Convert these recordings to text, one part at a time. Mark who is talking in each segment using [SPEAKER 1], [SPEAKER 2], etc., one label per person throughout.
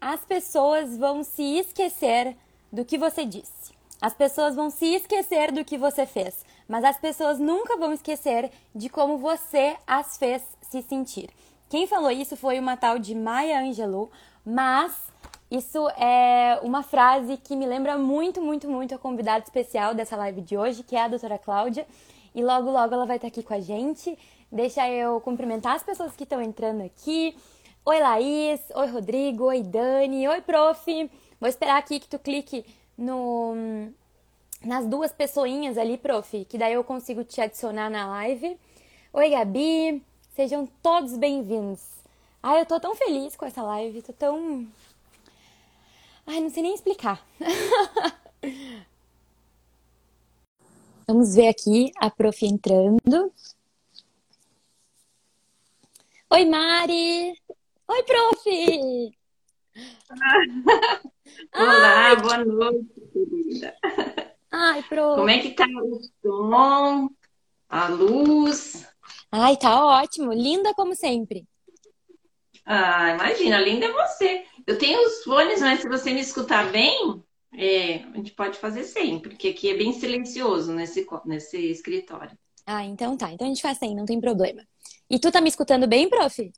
[SPEAKER 1] as pessoas vão se esquecer do que você disse. As pessoas vão se esquecer do que você fez, mas as pessoas nunca vão esquecer de como você as fez se sentir. Quem falou isso foi uma tal de Maya Angelou, mas isso é uma frase que me lembra muito, muito, muito a convidada especial dessa live de hoje, que é a doutora Cláudia. E logo, logo ela vai estar aqui com a gente. Deixa eu cumprimentar as pessoas que estão entrando aqui. Oi, Laís. Oi, Rodrigo. Oi, Dani. Oi, prof. Vou esperar aqui que tu clique no, nas duas pessoinhas ali, prof, que daí eu consigo te adicionar na live. Oi, Gabi. Sejam todos bem-vindos. Ai, eu tô tão feliz com essa live. Tô tão. Ai, não sei nem explicar. Vamos ver aqui a prof entrando. Oi, Mari! Oi, prof!
[SPEAKER 2] Olá, Ai, boa noite, querida.
[SPEAKER 1] Ai, prof.
[SPEAKER 2] Como é que tá o som, a luz?
[SPEAKER 1] Ai, tá ótimo. Linda como sempre.
[SPEAKER 2] Ah, imagina, linda é você. Eu tenho os fones, mas se você me escutar bem, é, a gente pode fazer sem, porque aqui é bem silencioso nesse, nesse escritório.
[SPEAKER 1] Ah, então tá. Então a gente faz sem, não tem problema. E tu tá me escutando bem, prof?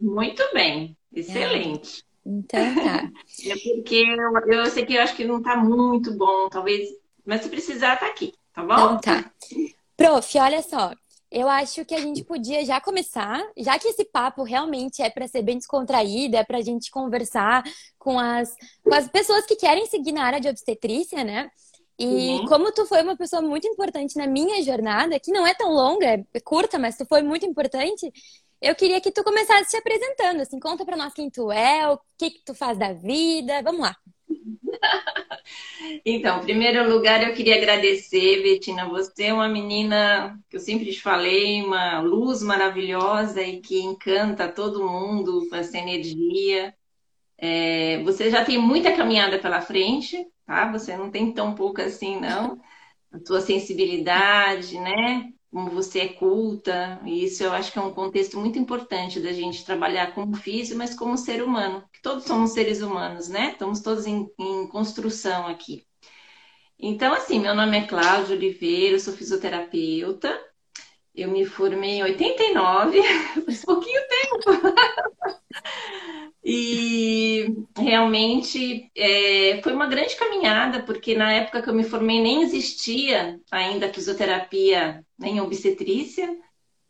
[SPEAKER 2] Muito bem, excelente.
[SPEAKER 1] Ah, então tá.
[SPEAKER 2] é porque eu, eu, sei que eu acho que não tá muito bom, talvez, mas se precisar, tá aqui, tá bom?
[SPEAKER 1] Então tá. Prof, olha só. Eu acho que a gente podia já começar, já que esse papo realmente é para ser bem descontraído, é para a gente conversar com as, com as pessoas que querem seguir na área de obstetrícia, né? E uhum. como tu foi uma pessoa muito importante na minha jornada, que não é tão longa, é curta, mas tu foi muito importante, eu queria que tu começasse se apresentando, assim, conta para nós quem tu é, o que que tu faz da vida, vamos lá.
[SPEAKER 2] Então, em primeiro lugar, eu queria agradecer, Betina, você é uma menina que eu sempre te falei, uma luz maravilhosa e que encanta todo mundo com essa energia. É, você já tem muita caminhada pela frente, tá? Você não tem tão pouco assim, não. A tua sensibilidade, né? Como você é culta, e isso eu acho que é um contexto muito importante da gente trabalhar como físico, mas como ser humano, que todos somos seres humanos, né? Estamos todos em, em construção aqui. Então, assim, meu nome é Cláudia Oliveira, eu sou fisioterapeuta, eu me formei em 89, faz pouquinho tempo. e realmente é, foi uma grande caminhada, porque na época que eu me formei nem existia ainda fisioterapia nem obstetrícia.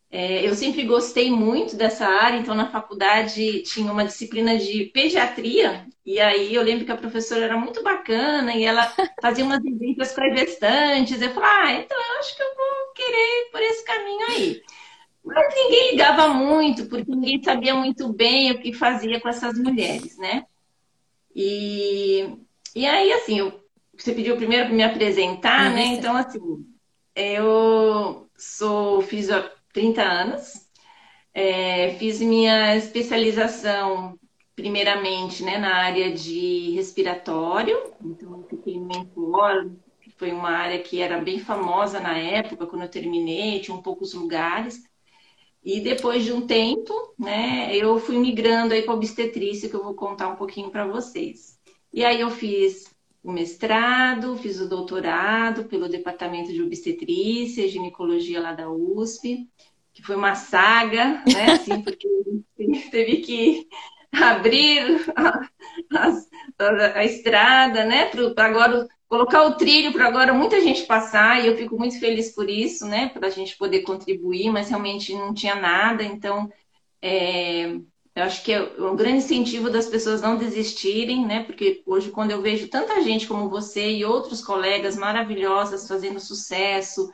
[SPEAKER 2] É, eu sempre gostei muito dessa área, então na faculdade tinha uma disciplina de pediatria, e aí eu lembro que a professora era muito bacana e ela fazia umas visitas para gestantes. Eu falei, ah, então eu acho que eu vou querer ir por esse caminho aí. Mas ninguém ligava muito, porque ninguém sabia muito bem o que fazia com essas mulheres, né? E, e aí, assim, eu, você pediu primeiro para me apresentar, né? Então, assim, eu sou, fiz 30 anos, é, fiz minha especialização primeiramente né, na área de respiratório, então eu fiquei Mentor, que foi uma área que era bem famosa na época, quando eu terminei, tinha um poucos lugares. E depois de um tempo, né, eu fui migrando aí para obstetrícia, que eu vou contar um pouquinho para vocês. E aí eu fiz o mestrado, fiz o doutorado pelo Departamento de Obstetrícia e Ginecologia lá da USP, que foi uma saga, né, assim, porque teve que abrir a, a, a estrada, né? Para agora colocar o trilho para agora muita gente passar, e eu fico muito feliz por isso, né? Para a gente poder contribuir, mas realmente não tinha nada, então é, eu acho que é um grande incentivo das pessoas não desistirem, né? Porque hoje, quando eu vejo tanta gente como você e outros colegas maravilhosas fazendo sucesso,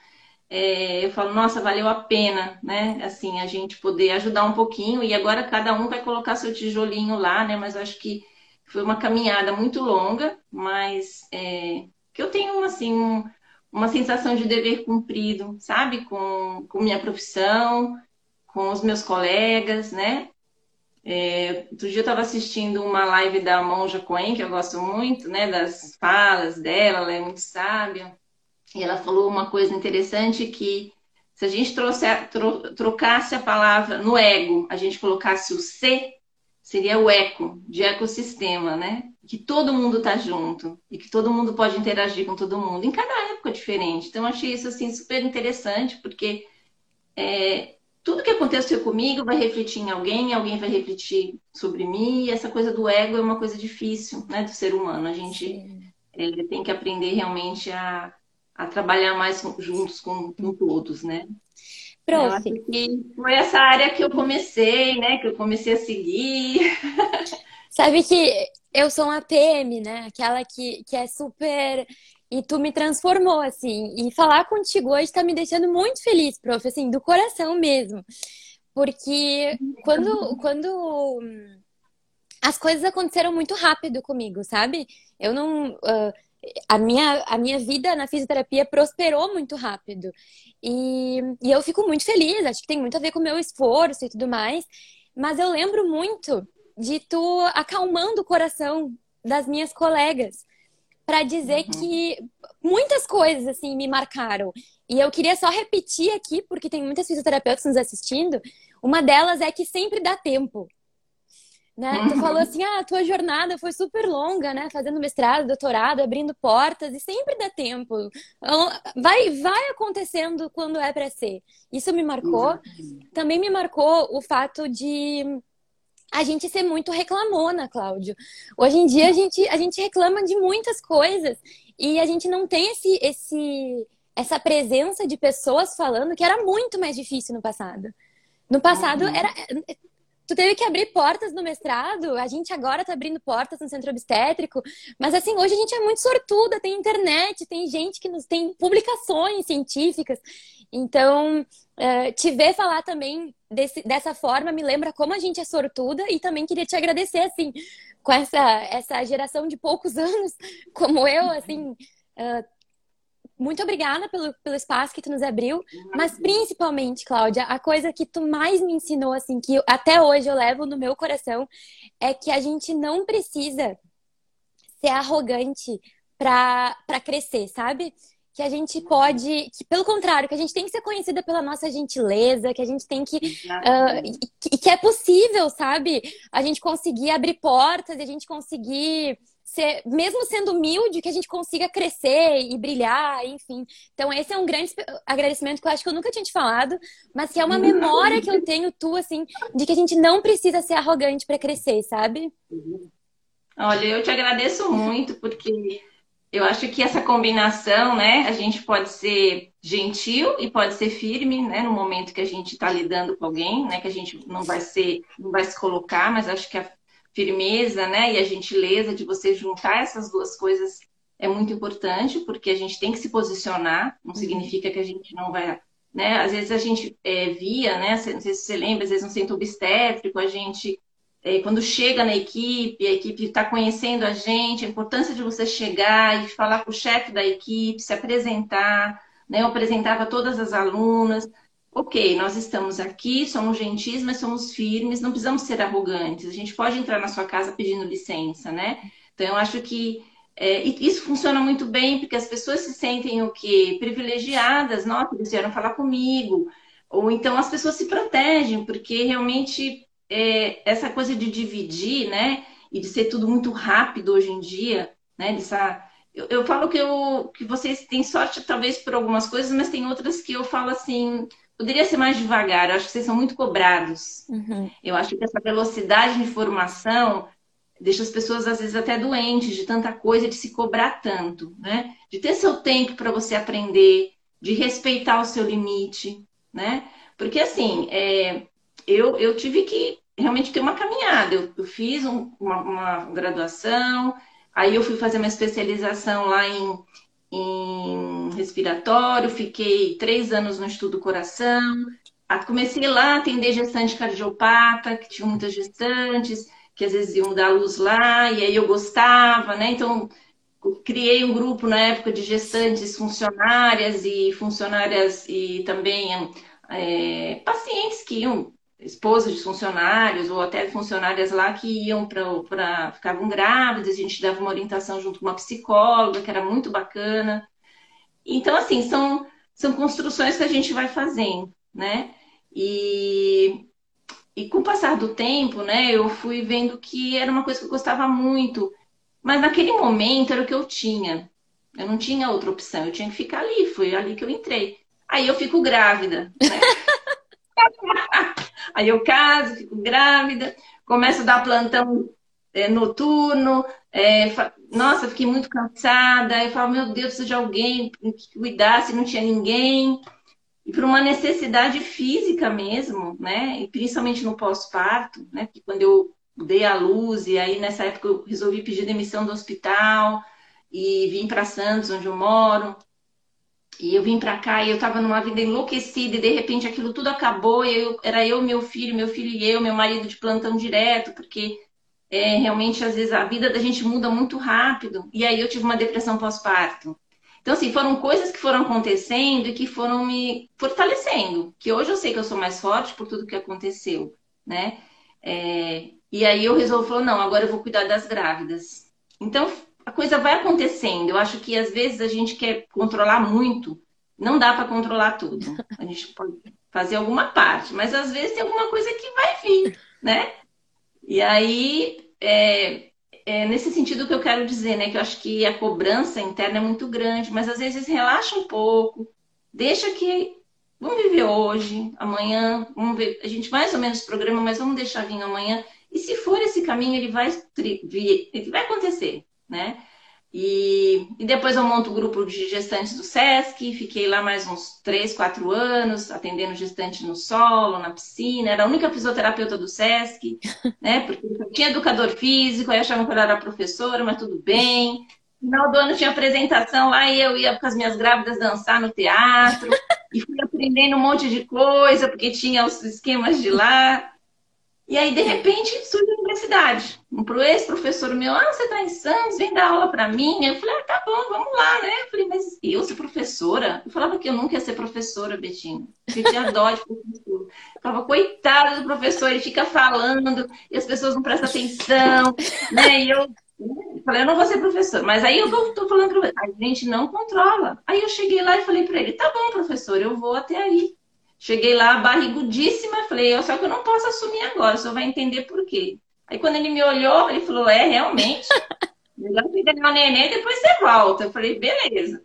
[SPEAKER 2] é, eu falo, nossa, valeu a pena, né? Assim, a gente poder ajudar um pouquinho e agora cada um vai colocar seu tijolinho lá, né? Mas acho que foi uma caminhada muito longa, mas é, que eu tenho, assim, um, uma sensação de dever cumprido, sabe? Com, com minha profissão, com os meus colegas, né? É, outro dia eu estava assistindo uma live da Monja Coen, que eu gosto muito, né? Das falas dela, ela é muito sábia. E ela falou uma coisa interessante que se a gente trouxe, tro, trocasse a palavra no ego, a gente colocasse o C, seria o eco, de ecossistema, né? Que todo mundo está junto e que todo mundo pode interagir com todo mundo, em cada época diferente. Então, achei isso assim super interessante, porque é, tudo que aconteceu comigo vai refletir em alguém, alguém vai refletir sobre mim, e essa coisa do ego é uma coisa difícil, né, do ser humano. A gente é, tem que aprender realmente a, a trabalhar mais juntos com, com todos, né?
[SPEAKER 1] Prof.
[SPEAKER 2] foi essa área que eu comecei, né? Que eu comecei a seguir.
[SPEAKER 1] Sabe que eu sou uma PM, né? Aquela que, que é super. E tu me transformou, assim. E falar contigo hoje tá me deixando muito feliz, prof, assim, do coração mesmo. Porque quando, quando as coisas aconteceram muito rápido comigo, sabe? Eu não. Uh, a minha, a minha vida na fisioterapia prosperou muito rápido. E, e eu fico muito feliz, acho que tem muito a ver com o meu esforço e tudo mais. Mas eu lembro muito de tu acalmando o coração das minhas colegas para dizer uhum. que muitas coisas assim me marcaram. E eu queria só repetir aqui, porque tem muitas fisioterapeutas nos assistindo. Uma delas é que sempre dá tempo. Né? Tu falou assim, ah, a tua jornada foi super longa, né? Fazendo mestrado, doutorado, abrindo portas, e sempre dá tempo. Então, vai, vai acontecendo quando é para ser. Isso me marcou. Também me marcou o fato de a gente ser muito reclamona, Cláudio. Hoje em dia a gente, a gente reclama de muitas coisas e a gente não tem esse, esse, essa presença de pessoas falando que era muito mais difícil no passado. No passado uhum. era tu teve que abrir portas no mestrado, a gente agora tá abrindo portas no centro obstétrico, mas assim, hoje a gente é muito sortuda, tem internet, tem gente que nos tem publicações científicas. Então, uh, te ver falar também desse, dessa forma me lembra como a gente é sortuda e também queria te agradecer, assim, com essa, essa geração de poucos anos, como eu, assim, uh, muito obrigada pelo, pelo espaço que tu nos abriu, mas principalmente, Cláudia, a coisa que tu mais me ensinou, assim, que até hoje eu levo no meu coração, é que a gente não precisa ser arrogante para crescer, sabe? Que a gente pode, que pelo contrário, que a gente tem que ser conhecida pela nossa gentileza, que a gente tem que. Uh, que, que é possível, sabe? A gente conseguir abrir portas, a gente conseguir ser, mesmo sendo humilde, que a gente consiga crescer e brilhar, enfim. Então, esse é um grande agradecimento que eu acho que eu nunca tinha te falado, mas que é uma memória que eu tenho tu, assim, de que a gente não precisa ser arrogante para crescer, sabe?
[SPEAKER 2] Olha, eu te agradeço muito, porque eu acho que essa combinação, né, a gente pode ser gentil e pode ser firme, né, no momento que a gente está lidando com alguém, né, que a gente não vai ser, não vai se colocar, mas acho que a firmeza, né, e a gentileza de você juntar essas duas coisas é muito importante, porque a gente tem que se posicionar, não uhum. significa que a gente não vai, né, às vezes a gente é, via, né, não sei se você lembra, às vezes no centro obstétrico, a gente, é, quando chega na equipe, a equipe está conhecendo a gente, a importância de você chegar e falar com o chefe da equipe, se apresentar, né, eu apresentava todas as alunas, ok, nós estamos aqui, somos gentis, mas somos firmes, não precisamos ser arrogantes. A gente pode entrar na sua casa pedindo licença, né? Então, eu acho que é, isso funciona muito bem, porque as pessoas se sentem o quê? Privilegiadas, nossa, eles vieram falar comigo. Ou então as pessoas se protegem, porque realmente é, essa coisa de dividir, né? E de ser tudo muito rápido hoje em dia, né? Dessa, eu, eu falo que, eu, que vocês têm sorte, talvez, por algumas coisas, mas tem outras que eu falo assim, poderia ser mais devagar. Eu acho que vocês são muito cobrados. Uhum. Eu acho que essa velocidade de informação deixa as pessoas, às vezes, até doentes de tanta coisa, de se cobrar tanto, né? De ter seu tempo para você aprender, de respeitar o seu limite, né? Porque, assim, é, eu, eu tive que realmente ter uma caminhada. Eu, eu fiz um, uma, uma graduação, aí eu fui fazer uma especialização lá em em respiratório, fiquei três anos no estudo coração. Comecei lá a atender gestante cardiopata, que tinha muitas gestantes, que às vezes iam dar luz lá, e aí eu gostava, né? Então, criei um grupo na época de gestantes funcionárias e funcionárias e também é, pacientes que iam esposas de funcionários ou até funcionárias lá que iam para ficavam grávidas, a gente dava uma orientação junto com uma psicóloga, que era muito bacana. Então, assim, são, são construções que a gente vai fazendo, né? E e com o passar do tempo, né, eu fui vendo que era uma coisa que eu gostava muito. Mas naquele momento era o que eu tinha. Eu não tinha outra opção, eu tinha que ficar ali, foi ali que eu entrei. Aí eu fico grávida, né? Aí eu caso, fico grávida, começo a dar plantão é, noturno. É, nossa, fiquei muito cansada. Eu falo, meu Deus, preciso de alguém que cuidasse, não tinha ninguém. E por uma necessidade física mesmo, né? E principalmente no pós-parto, né? Porque quando eu dei a luz, e aí nessa época eu resolvi pedir demissão do hospital e vim para Santos, onde eu moro. E eu vim para cá e eu estava numa vida enlouquecida e de repente aquilo tudo acabou e eu, era eu, meu filho, meu filho e eu, meu marido de plantão direto, porque é, realmente às vezes a vida da gente muda muito rápido. E aí eu tive uma depressão pós-parto. Então, assim, foram coisas que foram acontecendo e que foram me fortalecendo. Que hoje eu sei que eu sou mais forte por tudo que aconteceu, né? É, e aí eu resolvi, falou, não, agora eu vou cuidar das grávidas. Então, a coisa vai acontecendo. Eu acho que às vezes a gente quer controlar muito, não dá para controlar tudo. A gente pode fazer alguma parte, mas às vezes tem alguma coisa que vai vir, né? E aí, é, é nesse sentido que eu quero dizer, né? Que eu acho que a cobrança interna é muito grande, mas às vezes relaxa um pouco, deixa que. Vamos viver hoje, amanhã, vamos ver. A gente mais ou menos programa, mas vamos deixar vir amanhã. E se for esse caminho, ele vai, ele vai acontecer né? E, e, depois eu monto o grupo de gestantes do SESC, fiquei lá mais uns 3, 4 anos, atendendo gestante no solo, na piscina, era a única fisioterapeuta do SESC, né? Porque eu tinha educador físico, aí achavam que eu era professora, mas tudo bem. No final do ano tinha apresentação lá e eu ia com as minhas grávidas dançar no teatro, e fui aprendendo um monte de coisa, porque tinha os esquemas de lá. E aí, de repente, surge a universidade. Um ex-professor meu, ah, você está em Santos, vem dar aula para mim. Eu falei, ah, tá bom, vamos lá, né? Eu falei, mas eu ser professora? Eu falava que eu nunca ia ser professora, Betinho. Eu tinha dó de professor. Eu falava, coitado do professor, ele fica falando e as pessoas não prestam atenção, né? E eu falei, eu não vou ser professor. Mas aí eu estou falando a gente não controla. Aí eu cheguei lá e falei para ele, tá bom, professor, eu vou até aí. Cheguei lá barrigudíssima, falei, só que eu não posso assumir agora, o senhor vai entender por quê. Aí quando ele me olhou, ele falou, é, realmente, melhor cuidar o neném, depois você volta. Eu falei, beleza.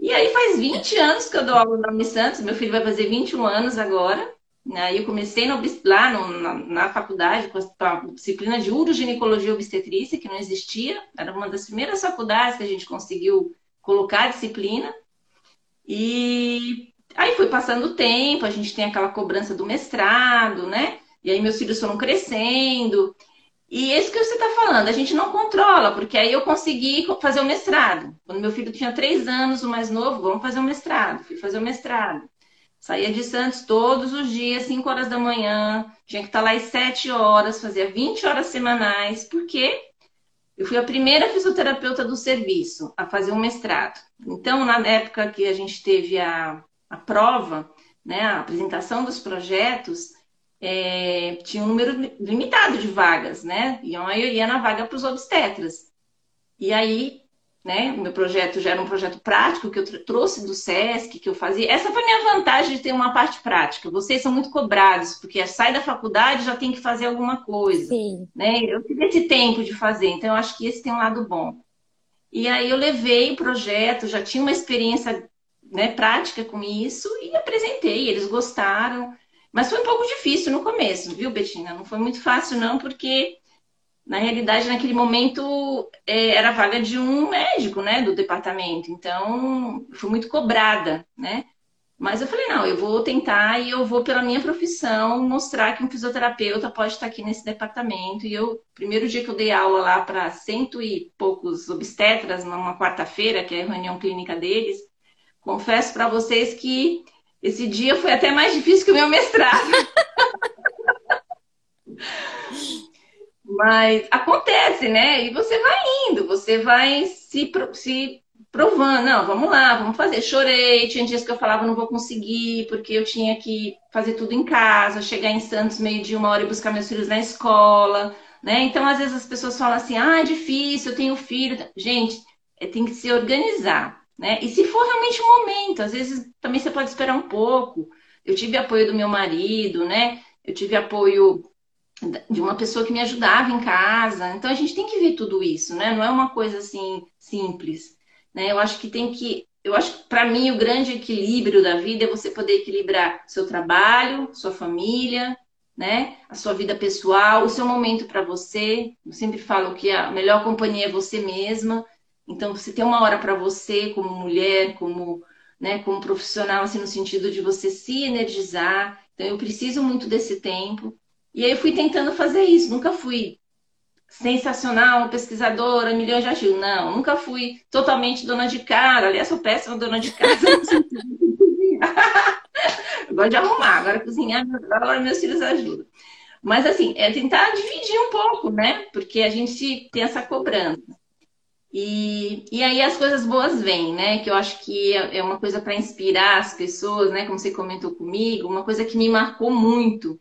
[SPEAKER 2] E aí faz 20 anos que eu dou aula na Santos, meu filho vai fazer 21 anos agora. Aí eu comecei no, lá no, na, na, faculdade com a, disciplina de uroginecologia obstetrícia, que não existia. Era uma das primeiras faculdades que a gente conseguiu colocar a disciplina. E Aí foi passando o tempo, a gente tem aquela cobrança do mestrado, né? E aí meus filhos foram crescendo. E esse que você está falando, a gente não controla, porque aí eu consegui fazer o mestrado. Quando meu filho tinha três anos, o mais novo, vamos fazer o mestrado. Fui fazer o mestrado. Saía de Santos todos os dias, 5 horas da manhã, tinha que estar lá às 7 horas, fazia 20 horas semanais, porque eu fui a primeira fisioterapeuta do serviço a fazer um mestrado. Então, na época que a gente teve a, a prova, né, a apresentação dos projetos, é, tinha um número limitado de vagas, né? E a maioria na vaga para os obstetras. E aí, né, o meu projeto já era um projeto prático que eu trouxe do SESC, que eu fazia. Essa foi a minha vantagem de ter uma parte prática. Vocês são muito cobrados, porque sai da faculdade já tem que fazer alguma coisa. Sim. Né? Eu tive esse tempo de fazer, então eu acho que esse tem um lado bom. E aí eu levei o projeto, já tinha uma experiência né, prática com isso e apresentei, eles gostaram. Mas foi um pouco difícil no começo, viu, Betina? Não foi muito fácil, não, porque na realidade, naquele momento, é, era vaga de um médico, né, do departamento. Então, fui muito cobrada, né? Mas eu falei, não, eu vou tentar e eu vou, pela minha profissão, mostrar que um fisioterapeuta pode estar aqui nesse departamento. E eu, primeiro dia que eu dei aula lá para cento e poucos obstetras, numa quarta-feira, que é a reunião clínica deles, Confesso para vocês que esse dia foi até mais difícil que o meu mestrado. Mas acontece, né? E você vai indo, você vai se, se provando. Não, vamos lá, vamos fazer. Chorei, tinha dias que eu falava, não vou conseguir, porque eu tinha que fazer tudo em casa, chegar em Santos meio de uma hora e buscar meus filhos na escola, né? Então, às vezes as pessoas falam assim, ah, é difícil, eu tenho filho. Gente, é, tem que se organizar. Né? E se for realmente um momento, às vezes também você pode esperar um pouco. Eu tive apoio do meu marido, né? eu tive apoio de uma pessoa que me ajudava em casa. Então a gente tem que ver tudo isso, né? Não é uma coisa assim simples, né? Eu acho que tem que, eu acho que para mim o grande equilíbrio da vida é você poder equilibrar seu trabalho, sua família, né? A sua vida pessoal, o seu momento para você. Eu sempre falo que a melhor companhia é você mesma. Então você tem uma hora para você como mulher, como, né, como profissional assim no sentido de você se energizar. Então eu preciso muito desse tempo. E aí eu fui tentando fazer isso, nunca fui sensacional, pesquisadora, milhões de artigos. Não, nunca fui totalmente dona de casa. Aliás, sou péssima dona de casa. eu gosto de arrumar, agora cozinhar, agora meus filhos ajudam. Mas assim, é tentar dividir um pouco, né? Porque a gente tem essa cobrança. E, e aí as coisas boas vêm, né? Que eu acho que é, é uma coisa para inspirar as pessoas, né? Como você comentou comigo, uma coisa que me marcou muito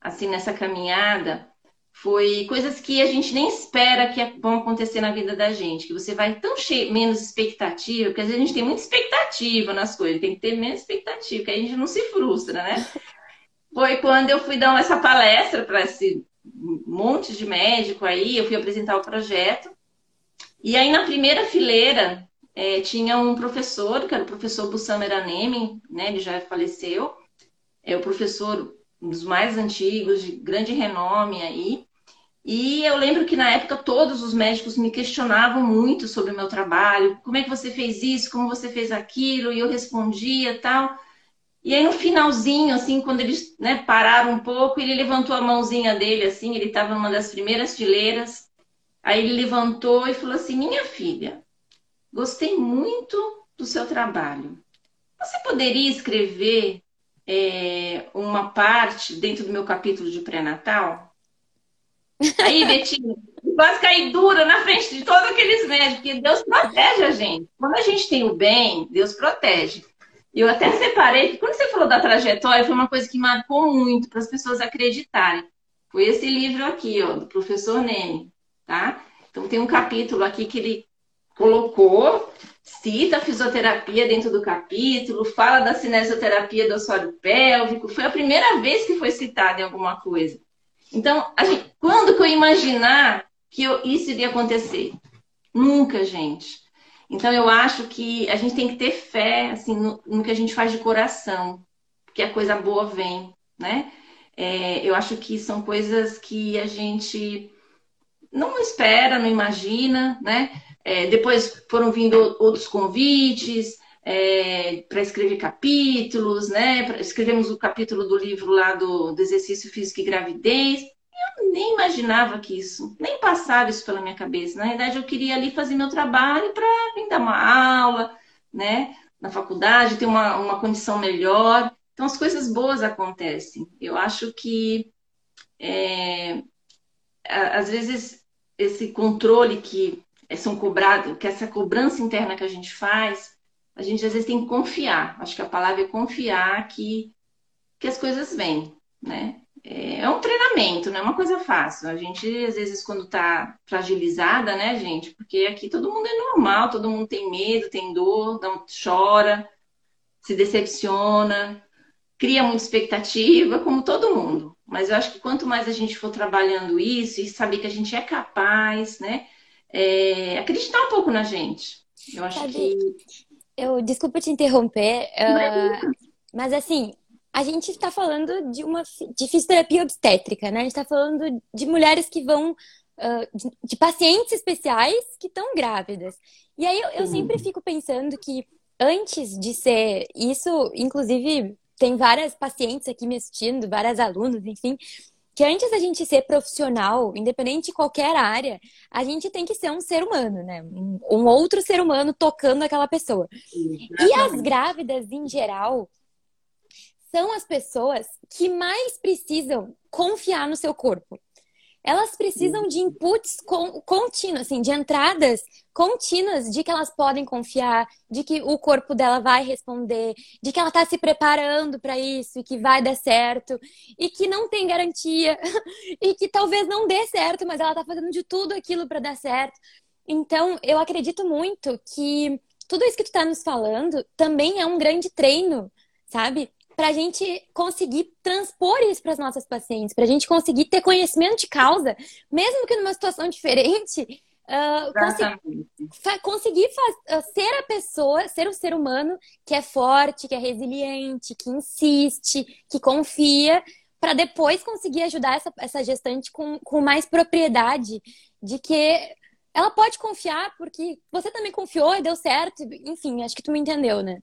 [SPEAKER 2] assim nessa caminhada foi coisas que a gente nem espera que vão acontecer na vida da gente, que você vai tão cheio, menos expectativa, porque às vezes a gente tem muita expectativa nas coisas, tem que ter menos expectativa, que a gente não se frustra, né? Foi quando eu fui dar essa palestra para esse monte de médico aí, eu fui apresentar o projeto, e aí na primeira fileira é, tinha um professor, que era o professor Bussam Eranemi, né? Ele já faleceu, é o professor um dos mais antigos, de grande renome aí. E eu lembro que na época todos os médicos me questionavam muito sobre o meu trabalho, como é que você fez isso, como você fez aquilo, e eu respondia tal. E aí no finalzinho, assim, quando eles né, pararam um pouco, ele levantou a mãozinha dele, assim, ele estava numa das primeiras fileiras. Aí ele levantou e falou assim: Minha filha, gostei muito do seu trabalho. Você poderia escrever é, uma parte dentro do meu capítulo de pré-natal. Aí, Betinho, quase caí dura na frente de todos aqueles médicos, porque Deus protege a gente. Quando a gente tem o bem, Deus protege. Eu até separei que quando você falou da trajetória, foi uma coisa que marcou muito para as pessoas acreditarem. Foi esse livro aqui, ó, do professor Nene, tá? Então tem um capítulo aqui que ele colocou cita a fisioterapia dentro do capítulo, fala da cinesioterapia do assoalho pélvico, foi a primeira vez que foi citada em alguma coisa. Então, gente, quando que eu imaginar que eu, isso iria acontecer? Nunca, gente. Então, eu acho que a gente tem que ter fé assim, no, no que a gente faz de coração, porque a coisa boa vem, né? É, eu acho que são coisas que a gente não espera, não imagina, né? É, depois foram vindo outros convites é, para escrever capítulos, né? Escrevemos o capítulo do livro lá do, do exercício físico e gravidez. Eu nem imaginava que isso, nem passava isso pela minha cabeça. Na verdade, eu queria ali fazer meu trabalho para vir dar uma aula, né? Na faculdade, ter uma, uma condição melhor. Então, as coisas boas acontecem. Eu acho que, é, às vezes, esse controle que são cobrados, que essa cobrança interna que a gente faz, a gente às vezes tem que confiar. Acho que a palavra é confiar que, que as coisas vêm, né? É, é um treinamento, não é uma coisa fácil. A gente, às vezes, quando está fragilizada, né, gente? Porque aqui todo mundo é normal, todo mundo tem medo, tem dor, chora, se decepciona, cria muita expectativa, como todo mundo. Mas eu acho que quanto mais a gente for trabalhando isso e saber que a gente é capaz, né? é, acreditar um pouco na gente. Eu acho Sabe, que.
[SPEAKER 1] Eu, desculpa te interromper, uh, mas assim, a gente está falando de uma de fisioterapia obstétrica, né? A gente está falando de mulheres que vão. Uh, de, de, pacientes especiais que estão grávidas. E aí eu, eu sempre fico pensando que antes de ser isso, inclusive tem várias pacientes aqui me assistindo, várias alunas, enfim, que antes da gente ser profissional, independente de qualquer área, a gente tem que ser um ser humano, né? Um, um outro ser humano tocando aquela pessoa. E as grávidas, em geral, são as pessoas que mais precisam confiar no seu corpo elas precisam de inputs contínuos, assim, de entradas contínuas de que elas podem confiar, de que o corpo dela vai responder, de que ela está se preparando para isso e que vai dar certo e que não tem garantia e que talvez não dê certo, mas ela está fazendo de tudo aquilo para dar certo. Então, eu acredito muito que tudo isso que tu está nos falando também é um grande treino, sabe? Para a gente conseguir transpor isso para as nossas pacientes, para a gente conseguir ter conhecimento de causa, mesmo que numa situação diferente, uh, conseguir, conseguir uh, ser a pessoa, ser o ser humano que é forte, que é resiliente, que insiste, que confia, para depois conseguir ajudar essa, essa gestante com, com mais propriedade de que ela pode confiar porque você também confiou e deu certo. Enfim, acho que tu me entendeu, né?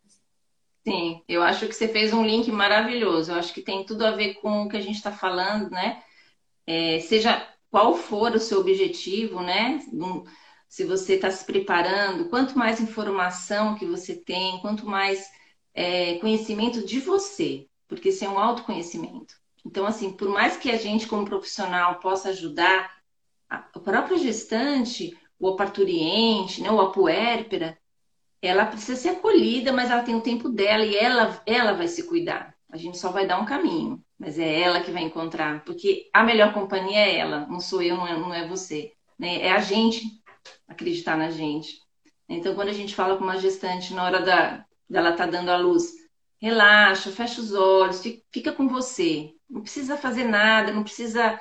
[SPEAKER 2] Sim, eu acho que você fez um link maravilhoso. Eu acho que tem tudo a ver com o que a gente está falando, né? É, seja qual for o seu objetivo, né? Se você está se preparando, quanto mais informação que você tem, quanto mais é, conhecimento de você, porque isso é um autoconhecimento. Então, assim, por mais que a gente, como profissional, possa ajudar a própria gestante, o parturiente, né, ou a puérpera, ela precisa ser acolhida, mas ela tem o tempo dela e ela, ela vai se cuidar. A gente só vai dar um caminho, mas é ela que vai encontrar, porque a melhor companhia é ela, não sou eu, não é, não é você. Né? É a gente acreditar na gente. Então, quando a gente fala com uma gestante na hora da, dela estar tá dando a luz, relaxa, fecha os olhos, fica com você. Não precisa fazer nada, não precisa.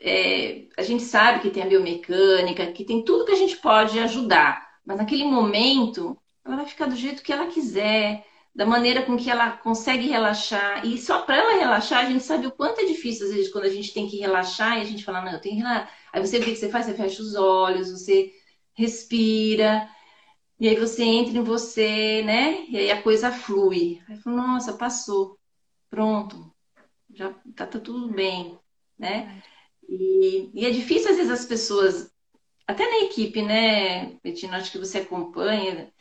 [SPEAKER 2] É, a gente sabe que tem a biomecânica, que tem tudo que a gente pode ajudar, mas naquele momento ela vai ficar do jeito que ela quiser, da maneira com que ela consegue relaxar. E só para ela relaxar, a gente sabe o quanto é difícil, às vezes, quando a gente tem que relaxar e a gente fala, não, eu tenho que relaxar. Aí você, o que você faz? Você fecha os olhos, você respira, e aí você entra em você, né? E aí a coisa flui. Aí fala, nossa, passou. Pronto. Já tá, tá tudo bem, né? E, e é difícil, às vezes, as pessoas, até na equipe, né, Betina, acho que você acompanha,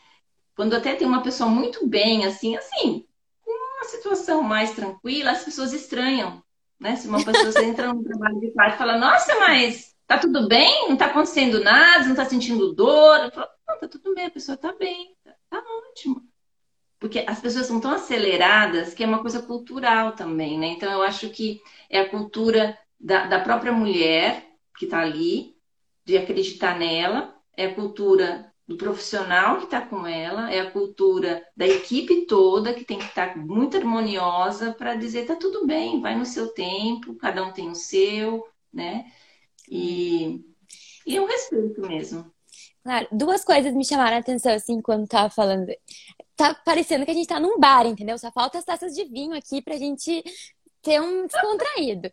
[SPEAKER 2] quando até tem uma pessoa muito bem, assim, assim, com uma situação mais tranquila, as pessoas estranham, né? Se uma pessoa entra no trabalho de parte e fala, nossa, mas tá tudo bem? Não tá acontecendo nada? Não tá sentindo dor? Falo, não, tá tudo bem, a pessoa tá bem, tá, tá ótimo. Porque as pessoas são tão aceleradas que é uma coisa cultural também, né? Então eu acho que é a cultura da, da própria mulher que está ali, de acreditar nela, é a cultura do profissional que está com ela, é a cultura da equipe toda que tem que estar tá muito harmoniosa para dizer tá tudo bem, vai no seu tempo, cada um tem o seu, né? E, e é um respeito mesmo.
[SPEAKER 1] Claro, duas coisas me chamaram a atenção assim quando tava falando. Tá parecendo que a gente tá num bar, entendeu? Só falta as taças de vinho aqui pra gente ter um descontraído.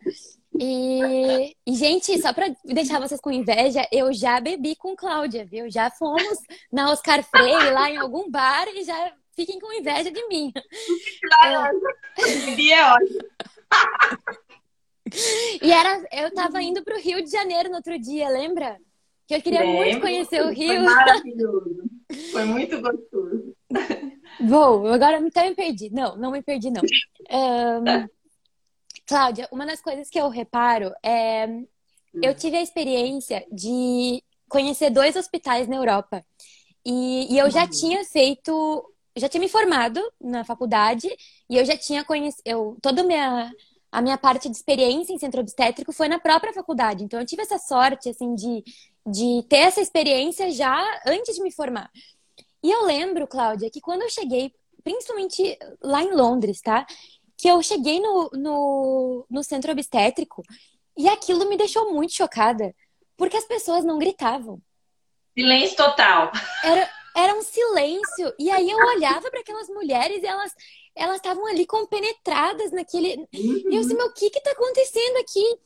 [SPEAKER 1] E, gente, só pra deixar vocês com inveja, eu já bebi com Cláudia, viu? Já fomos na Oscar Freire, lá em algum bar, e já fiquem com inveja de mim.
[SPEAKER 2] Claro, bebi é ótimo.
[SPEAKER 1] E era, eu tava indo pro Rio de Janeiro no outro dia, lembra? Que eu queria Lembro, muito conhecer o Rio. Foi
[SPEAKER 2] maravilhoso. Foi muito gostoso.
[SPEAKER 1] Vou, agora então me perdi. Não, não me perdi, não. Um, Cláudia, uma das coisas que eu reparo é. Eu tive a experiência de conhecer dois hospitais na Europa. E, e eu já uhum. tinha feito. Já tinha me formado na faculdade e eu já tinha conhecido. Toda a minha, a minha parte de experiência em centro obstétrico foi na própria faculdade. Então eu tive essa sorte, assim, de, de ter essa experiência já antes de me formar. E eu lembro, Cláudia, que quando eu cheguei, principalmente lá em Londres, tá? Que eu cheguei no, no, no centro obstétrico e aquilo me deixou muito chocada, porque as pessoas não gritavam.
[SPEAKER 2] Silêncio total.
[SPEAKER 1] Era, era um silêncio. E aí eu olhava para aquelas mulheres e elas elas estavam ali compenetradas naquele. Uhum. E eu disse, meu, o que que tá acontecendo aqui?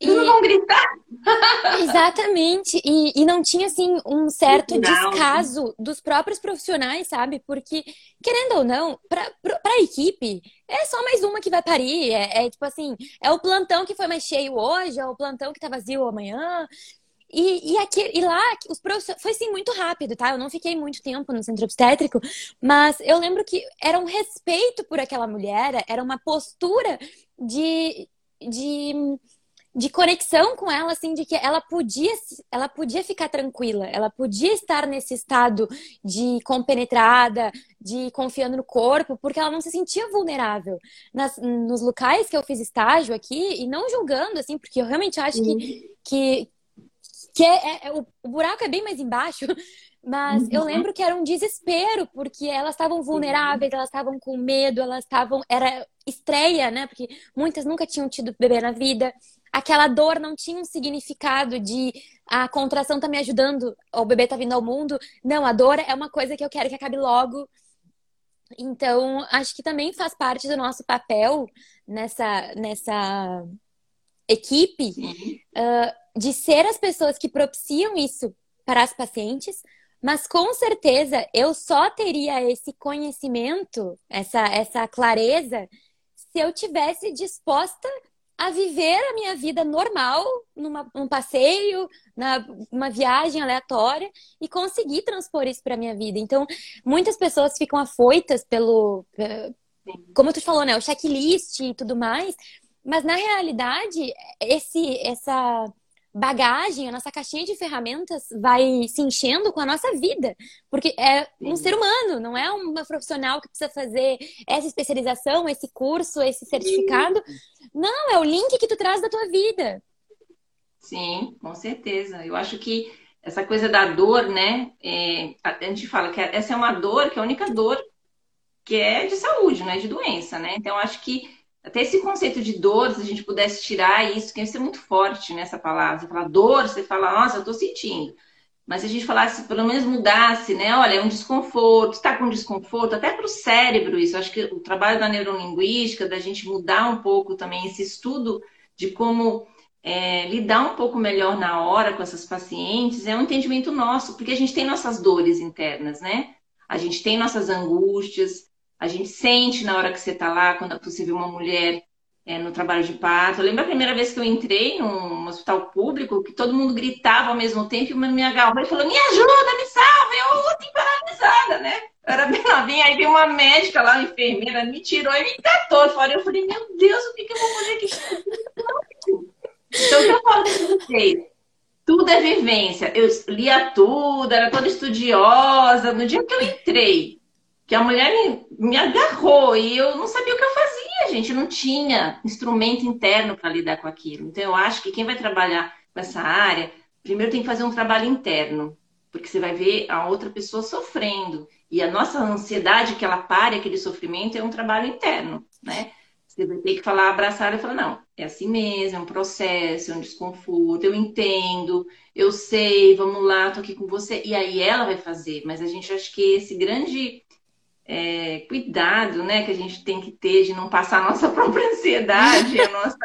[SPEAKER 2] E... Não vão gritar.
[SPEAKER 1] Exatamente. E, e não tinha, assim, um certo não. descaso dos próprios profissionais, sabe? Porque, querendo ou não, para a equipe, é só mais uma que vai parir. É, é, tipo assim, é o plantão que foi mais cheio hoje, é o plantão que tá vazio amanhã. E, e, aqui, e lá, os profissionais, foi sim muito rápido, tá? Eu não fiquei muito tempo no centro obstétrico, mas eu lembro que era um respeito por aquela mulher, era uma postura de, de de conexão com ela, assim, de que ela podia, ela podia ficar tranquila, ela podia estar nesse estado de compenetrada, de confiando no corpo, porque ela não se sentia vulnerável. Nas, nos locais que eu fiz estágio aqui, e não julgando, assim, porque eu realmente acho que, que, que é, é, o, o buraco é bem mais embaixo, Mas uhum. eu lembro que era um desespero, porque elas estavam vulneráveis, elas estavam com medo, elas estavam. Era estreia, né? Porque muitas nunca tinham tido bebê na vida. Aquela dor não tinha um significado de a contração tá me ajudando, o bebê tá vindo ao mundo. Não, a dor é uma coisa que eu quero que acabe logo. Então, acho que também faz parte do nosso papel nessa, nessa equipe uh, de ser as pessoas que propiciam isso para as pacientes, mas com certeza eu só teria esse conhecimento, essa, essa clareza, se eu tivesse disposta a viver a minha vida normal, numa, num passeio, numa viagem aleatória e conseguir transpor isso para minha vida. Então, muitas pessoas ficam afoitas pelo, como tu falou, né, o checklist e tudo mais, mas na realidade, esse essa bagagem, a nossa caixinha de ferramentas vai se enchendo com a nossa vida. Porque é um ser humano, não é uma profissional que precisa fazer essa especialização, esse curso, esse certificado. Não, é o link que tu traz da tua vida.
[SPEAKER 2] Sim, com certeza. Eu acho que essa coisa da dor, né? É, a gente fala que essa é uma dor, que é a única dor que é de saúde, não é de doença, né? Então, acho que até esse conceito de dor, se a gente pudesse tirar isso, que ia ser muito forte nessa palavra. Você fala dor, você fala, nossa, eu tô sentindo. Mas se a gente falasse, pelo menos mudasse, né? Olha, é um desconforto, está com desconforto, até para o cérebro isso. Acho que o trabalho da neurolinguística, da gente mudar um pouco também esse estudo de como é, lidar um pouco melhor na hora com essas pacientes, é um entendimento nosso, porque a gente tem nossas dores internas, né? A gente tem nossas angústias, a gente sente na hora que você está lá, quando é possível uma mulher é, no trabalho de parto. Eu lembro a primeira vez que eu entrei num hospital público, que todo mundo gritava ao mesmo tempo, e me agarrou e falou, me ajuda, me salva, eu tô paralisada, né? Eu era bem novinha, aí veio uma médica lá, uma enfermeira, me tirou e me catou fora. Eu falei, meu Deus, o que, que eu vou fazer aqui? Então, o que eu falo com vocês? Tudo é vivência. Eu lia tudo, era toda estudiosa. No dia que eu entrei, que a mulher me, me agarrou e eu não sabia o que eu fazia, gente. Não tinha instrumento interno para lidar com aquilo. Então, eu acho que quem vai trabalhar com essa área, primeiro tem que fazer um trabalho interno, porque você vai ver a outra pessoa sofrendo. E a nossa ansiedade que ela pare aquele sofrimento é um trabalho interno, né? Você vai ter que falar, abraçar e falar, não, é assim mesmo, é um processo, é um desconforto, eu entendo, eu sei, vamos lá, tô aqui com você. E aí ela vai fazer, mas a gente acha que esse grande é, cuidado né, que a gente tem que ter de não passar a nossa própria ansiedade, a nossa.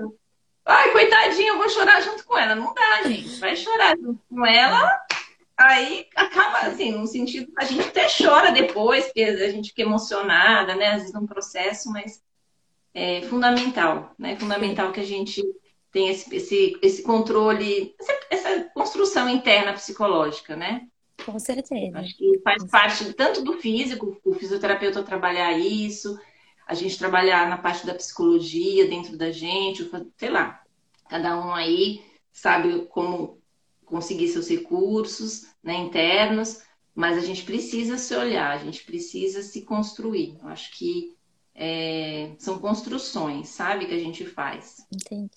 [SPEAKER 2] Ai, coitadinha, eu vou chorar junto com ela. Não dá, gente. Vai chorar junto com ela, aí acaba assim, no sentido. A gente até chora depois, porque a gente fica emocionada, né? Às vezes num processo, mas é fundamental, né? É fundamental que a gente tenha esse, esse, esse controle, essa, essa construção interna psicológica, né?
[SPEAKER 1] Com certeza.
[SPEAKER 2] Acho que faz parte tanto do físico, o fisioterapeuta trabalhar isso, a gente trabalhar na parte da psicologia dentro da gente, sei lá, cada um aí sabe como conseguir seus recursos né, internos, mas a gente precisa se olhar, a gente precisa se construir. Eu acho que é, são construções, sabe, que a gente faz.
[SPEAKER 1] Entendi.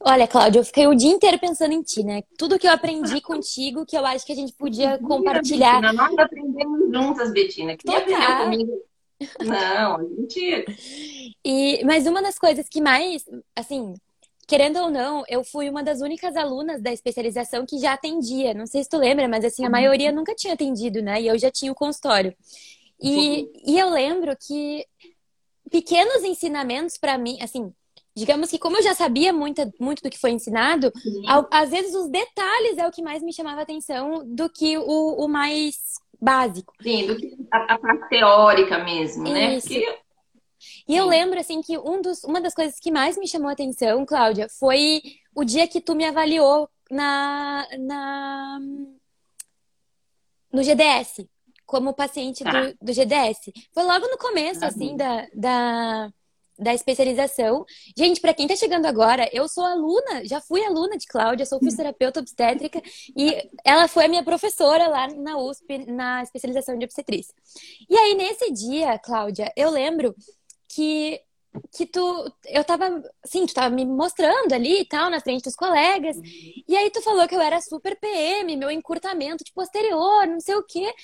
[SPEAKER 1] Olha, Cláudia, eu fiquei o dia inteiro pensando em ti, né? Tudo que eu aprendi contigo, que eu acho que a gente podia compartilhar.
[SPEAKER 2] Betina, nós aprendemos juntas, Betina. Que aprendeu comigo. Não, a gente.
[SPEAKER 1] E, mas uma das coisas que mais, assim, querendo ou não, eu fui uma das únicas alunas da especialização que já atendia. Não sei se tu lembra, mas assim, a uhum. maioria nunca tinha atendido, né? E eu já tinha o consultório. E, e eu lembro que pequenos ensinamentos para mim, assim, digamos que como eu já sabia muito, muito do que foi ensinado, ao, às vezes os detalhes é o que mais me chamava atenção do que o, o mais básico.
[SPEAKER 2] Sim, do que a, a parte teórica mesmo, né?
[SPEAKER 1] Isso. Porque... E eu lembro, assim, que um dos, uma das coisas que mais me chamou a atenção, Cláudia, foi o dia que tu me avaliou na, na no GDS, como paciente tá. do, do GDS. Foi logo no começo, tá assim, da, da, da especialização. Gente, para quem está chegando agora, eu sou aluna, já fui aluna de Cláudia, sou fisioterapeuta obstétrica e ela foi a minha professora lá na USP, na especialização de obstetrícia. E aí, nesse dia, Cláudia, eu lembro que que tu, eu tava, assim, tu tava me mostrando ali e tal, na frente dos colegas, uhum. e aí tu falou que eu era super PM, meu encurtamento de posterior, não sei o quê.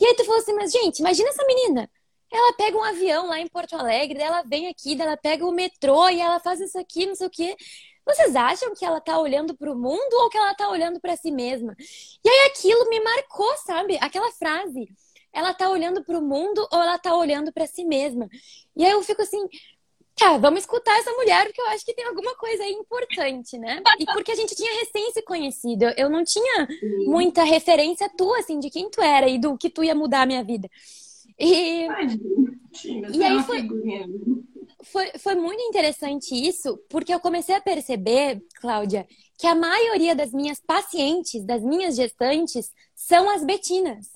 [SPEAKER 1] E aí tu falou assim, mas gente, imagina essa menina. Ela pega um avião lá em Porto Alegre, daí ela vem aqui, daí ela pega o metrô e ela faz isso aqui, não sei o quê. Vocês acham que ela tá olhando para o mundo ou que ela tá olhando para si mesma? E aí aquilo me marcou, sabe? Aquela frase. Ela tá olhando para o mundo ou ela tá olhando para si mesma? E aí eu fico assim, tá, vamos escutar essa mulher, porque eu acho que tem alguma coisa aí importante, né? E porque a gente tinha recém se conhecido. Eu não tinha muita referência tua, assim, de quem tu era e do que tu ia mudar a minha vida. E, Ai, e aí foi, foi, foi muito interessante isso, porque eu comecei a perceber, Cláudia, que a maioria das minhas pacientes, das minhas gestantes, são as betinas.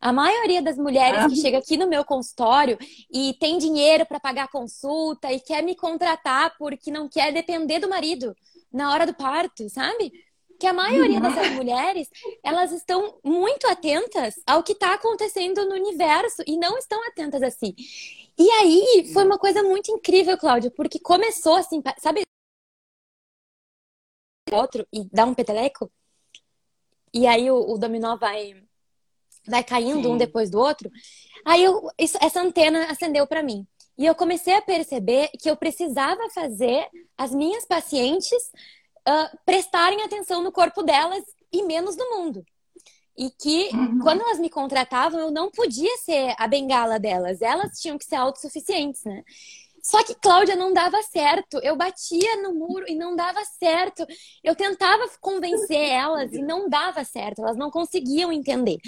[SPEAKER 1] A maioria das mulheres que ah. chega aqui no meu consultório e tem dinheiro para pagar consulta e quer me contratar porque não quer depender do marido na hora do parto, sabe? Que a maioria uhum. dessas mulheres, elas estão muito atentas ao que está acontecendo no universo e não estão atentas assim. E aí foi uma coisa muito incrível, Cláudia, porque começou assim, sabe? Outro e dá um peteleco. E aí o, o dominó vai vai caindo Sim. um depois do outro. Aí eu, isso, essa antena acendeu para mim. E eu comecei a perceber que eu precisava fazer as minhas pacientes uh, prestarem atenção no corpo delas e menos no mundo. E que uhum. quando elas me contratavam, eu não podia ser a bengala delas. Elas tinham que ser autossuficientes, né? Só que Cláudia não dava certo. Eu batia no muro e não dava certo. Eu tentava convencer elas e não dava certo. Elas não conseguiam entender.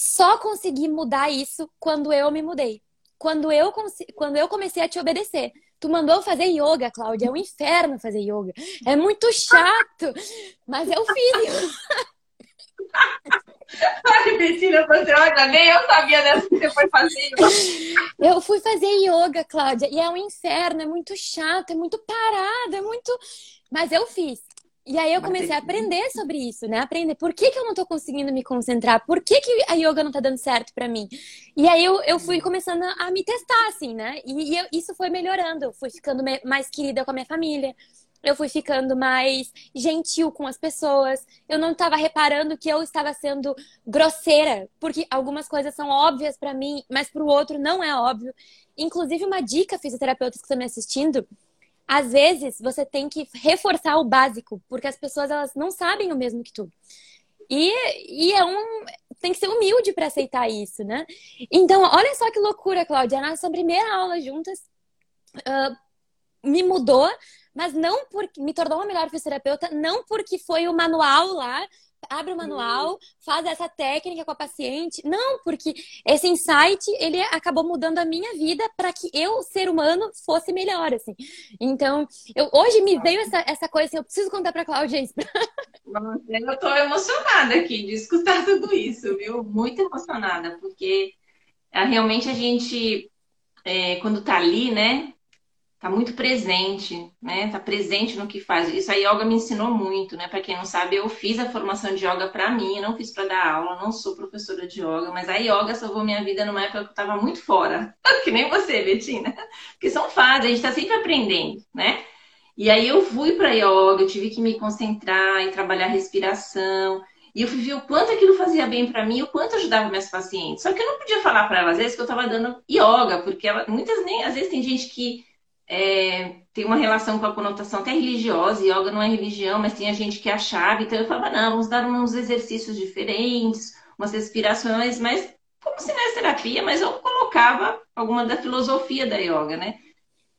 [SPEAKER 1] Só consegui mudar isso quando eu me mudei. Quando eu, quando eu comecei a te obedecer. Tu mandou fazer yoga, Cláudia. É um inferno fazer yoga. É muito chato. Mas eu fiz.
[SPEAKER 2] Ai, Bettina, você olha, nem eu sabia dessa que você foi fazer
[SPEAKER 1] Eu fui fazer yoga, Cláudia, e é um inferno, é muito chato, é muito parado, é muito. Mas eu fiz. E aí eu comecei a aprender sobre isso, né? Aprender por que, que eu não tô conseguindo me concentrar, por que, que a yoga não tá dando certo para mim. E aí eu, eu fui começando a me testar, assim, né? E, e eu, isso foi melhorando, eu fui ficando mais querida com a minha família eu fui ficando mais gentil com as pessoas. Eu não estava reparando que eu estava sendo grosseira, porque algumas coisas são óbvias para mim, mas para o outro não é óbvio. Inclusive, uma dica, fisioterapeutas que estão me assistindo, às vezes você tem que reforçar o básico, porque as pessoas elas não sabem o mesmo que tu. E, e é um. Tem que ser humilde para aceitar isso, né? Então, olha só que loucura, Cláudia. Na nossa primeira aula juntas, uh, me mudou mas não porque me tornou uma melhor fisioterapeuta, não porque foi o manual lá, abre o manual, uhum. faz essa técnica com a paciente. Não, porque esse insight, ele acabou mudando a minha vida para que eu, ser humano, fosse melhor, assim. Então, eu, hoje me veio essa, essa coisa assim, eu preciso contar para a Cláudia isso.
[SPEAKER 2] eu estou emocionada aqui de escutar tudo isso, viu? Muito emocionada, porque é, realmente a gente, é, quando está ali, né, tá muito presente, né? Tá presente no que faz. Isso a yoga me ensinou muito, né? Para quem não sabe, eu fiz a formação de yoga para mim, não fiz para dar aula, não sou professora de yoga, mas a yoga salvou minha vida numa época que eu tava muito fora, que nem você, Betina. Porque são fases, a gente tá sempre aprendendo, né? E aí eu fui para yoga, eu tive que me concentrar e trabalhar respiração. E eu fui ver o quanto aquilo fazia bem para mim, o quanto ajudava minhas pacientes. Só que eu não podia falar para elas às vezes que eu estava dando yoga, porque ela, muitas nem às vezes tem gente que é, tem uma relação com a conotação até religiosa, yoga não é religião, mas tinha gente que achava, então eu falava, não, vamos dar uns exercícios diferentes, umas respirações, mas como terapia, mas eu colocava alguma da filosofia da yoga, né?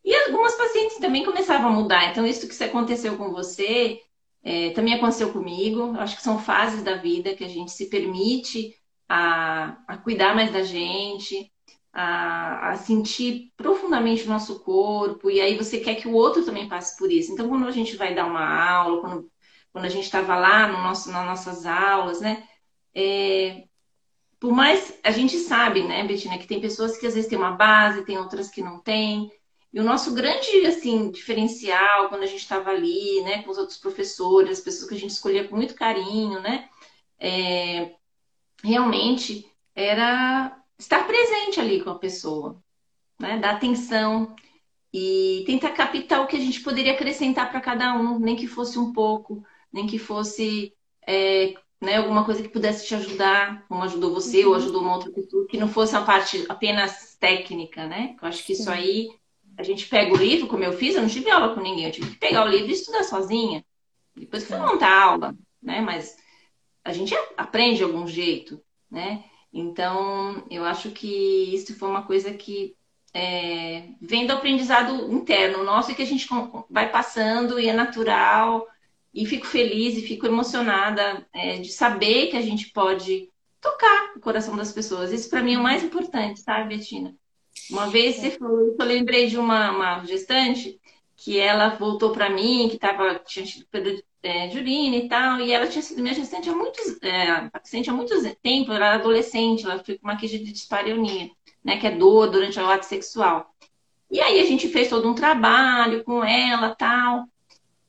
[SPEAKER 2] E algumas pacientes também começavam a mudar, então isso que aconteceu com você, é, também aconteceu comigo, acho que são fases da vida que a gente se permite a, a cuidar mais da gente, a, a, sentir profundamente o nosso corpo, e aí você quer que o outro também passe por isso. Então, quando a gente vai dar uma aula, quando, quando a gente estava lá no nosso, nas nossas aulas, né? É, por mais a gente sabe, né, Betina, que tem pessoas que às vezes têm uma base, tem outras que não têm. E o nosso grande assim diferencial quando a gente estava ali, né, com os outros professores, as pessoas que a gente escolhia com muito carinho, né, é, realmente era estar presente ali com a pessoa, né? Dar atenção. e tentar captar o que a gente poderia acrescentar para cada um, nem que fosse um pouco, nem que fosse é, né, alguma coisa que pudesse te ajudar, como ajudou você uhum. ou ajudou uma outra pessoa, que não fosse uma parte apenas técnica, né? Eu acho que isso aí, a gente pega o livro, como eu fiz, eu não tive aula com ninguém, eu tive que pegar o livro e estudar sozinha. Depois fui montar aula, né? Mas a gente aprende de algum jeito, né? Então, eu acho que isso foi uma coisa que é, vem do aprendizado interno nosso e que a gente vai passando e é natural. E fico feliz e fico emocionada é, de saber que a gente pode tocar o coração das pessoas. Isso para mim é o mais importante, sabe, Betina? Uma vez você falou, eu lembrei de uma, uma gestante que ela voltou para mim, que tava, tinha tido período é, de urina e tal, e ela tinha sido minha gestante há muitos, é, paciente há muito tempo, ela era adolescente, ela foi com uma queixa de dispareunia, né, que é dor durante o ato sexual. E aí a gente fez todo um trabalho com ela tal,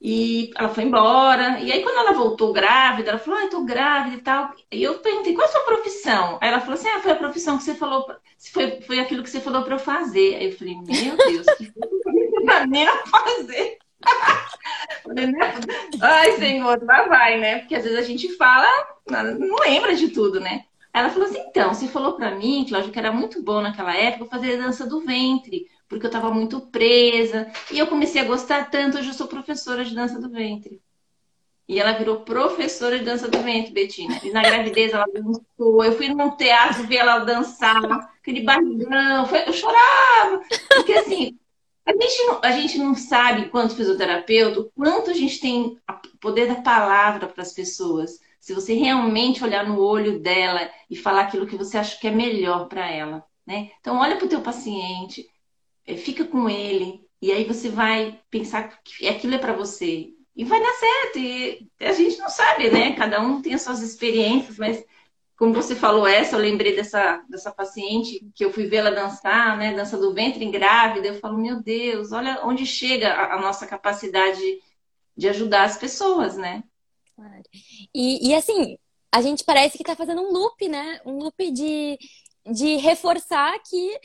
[SPEAKER 2] e ela foi embora. E aí, quando ela voltou grávida, ela falou: Ah, eu tô grávida e tal. E eu perguntei: Qual é a sua profissão? Aí ela falou assim: Ah, foi a profissão que você falou, foi, foi aquilo que você falou para eu fazer. Aí eu falei: Meu Deus, que pra mim fazer. Né? Ai, Senhor, lá vai, né? Porque às vezes a gente fala, não lembra de tudo, né? Ela falou assim: então, você falou para mim, Cláudia, que era muito bom naquela época fazer dança do ventre, porque eu estava muito presa. E eu comecei a gostar tanto, hoje eu sou professora de dança do ventre. E ela virou professora de dança do ventre, Betina. E na gravidez ela dançou. Eu fui num teatro ver ela dançar, aquele barrigão. Eu chorava. Porque assim, a gente, não, a gente não sabe, quanto fisioterapeuta, o quanto a gente tem o poder da palavra para as pessoas. Se você realmente olhar no olho dela e falar aquilo que você acha que é melhor para ela. Né? Então, olha para o teu paciente, fica com ele, e aí você vai pensar que aquilo é para você. E vai dar certo. E a gente não sabe, né? Cada um tem as suas experiências, mas como você falou essa, eu lembrei dessa, dessa paciente que eu fui ver ela dançar, né? Dança do ventre grávida. Eu falo, meu Deus, olha onde chega a, a nossa capacidade de ajudar as pessoas, né?
[SPEAKER 1] Claro. E, e assim, a gente parece que está fazendo um loop, né? Um loop de, de reforçar que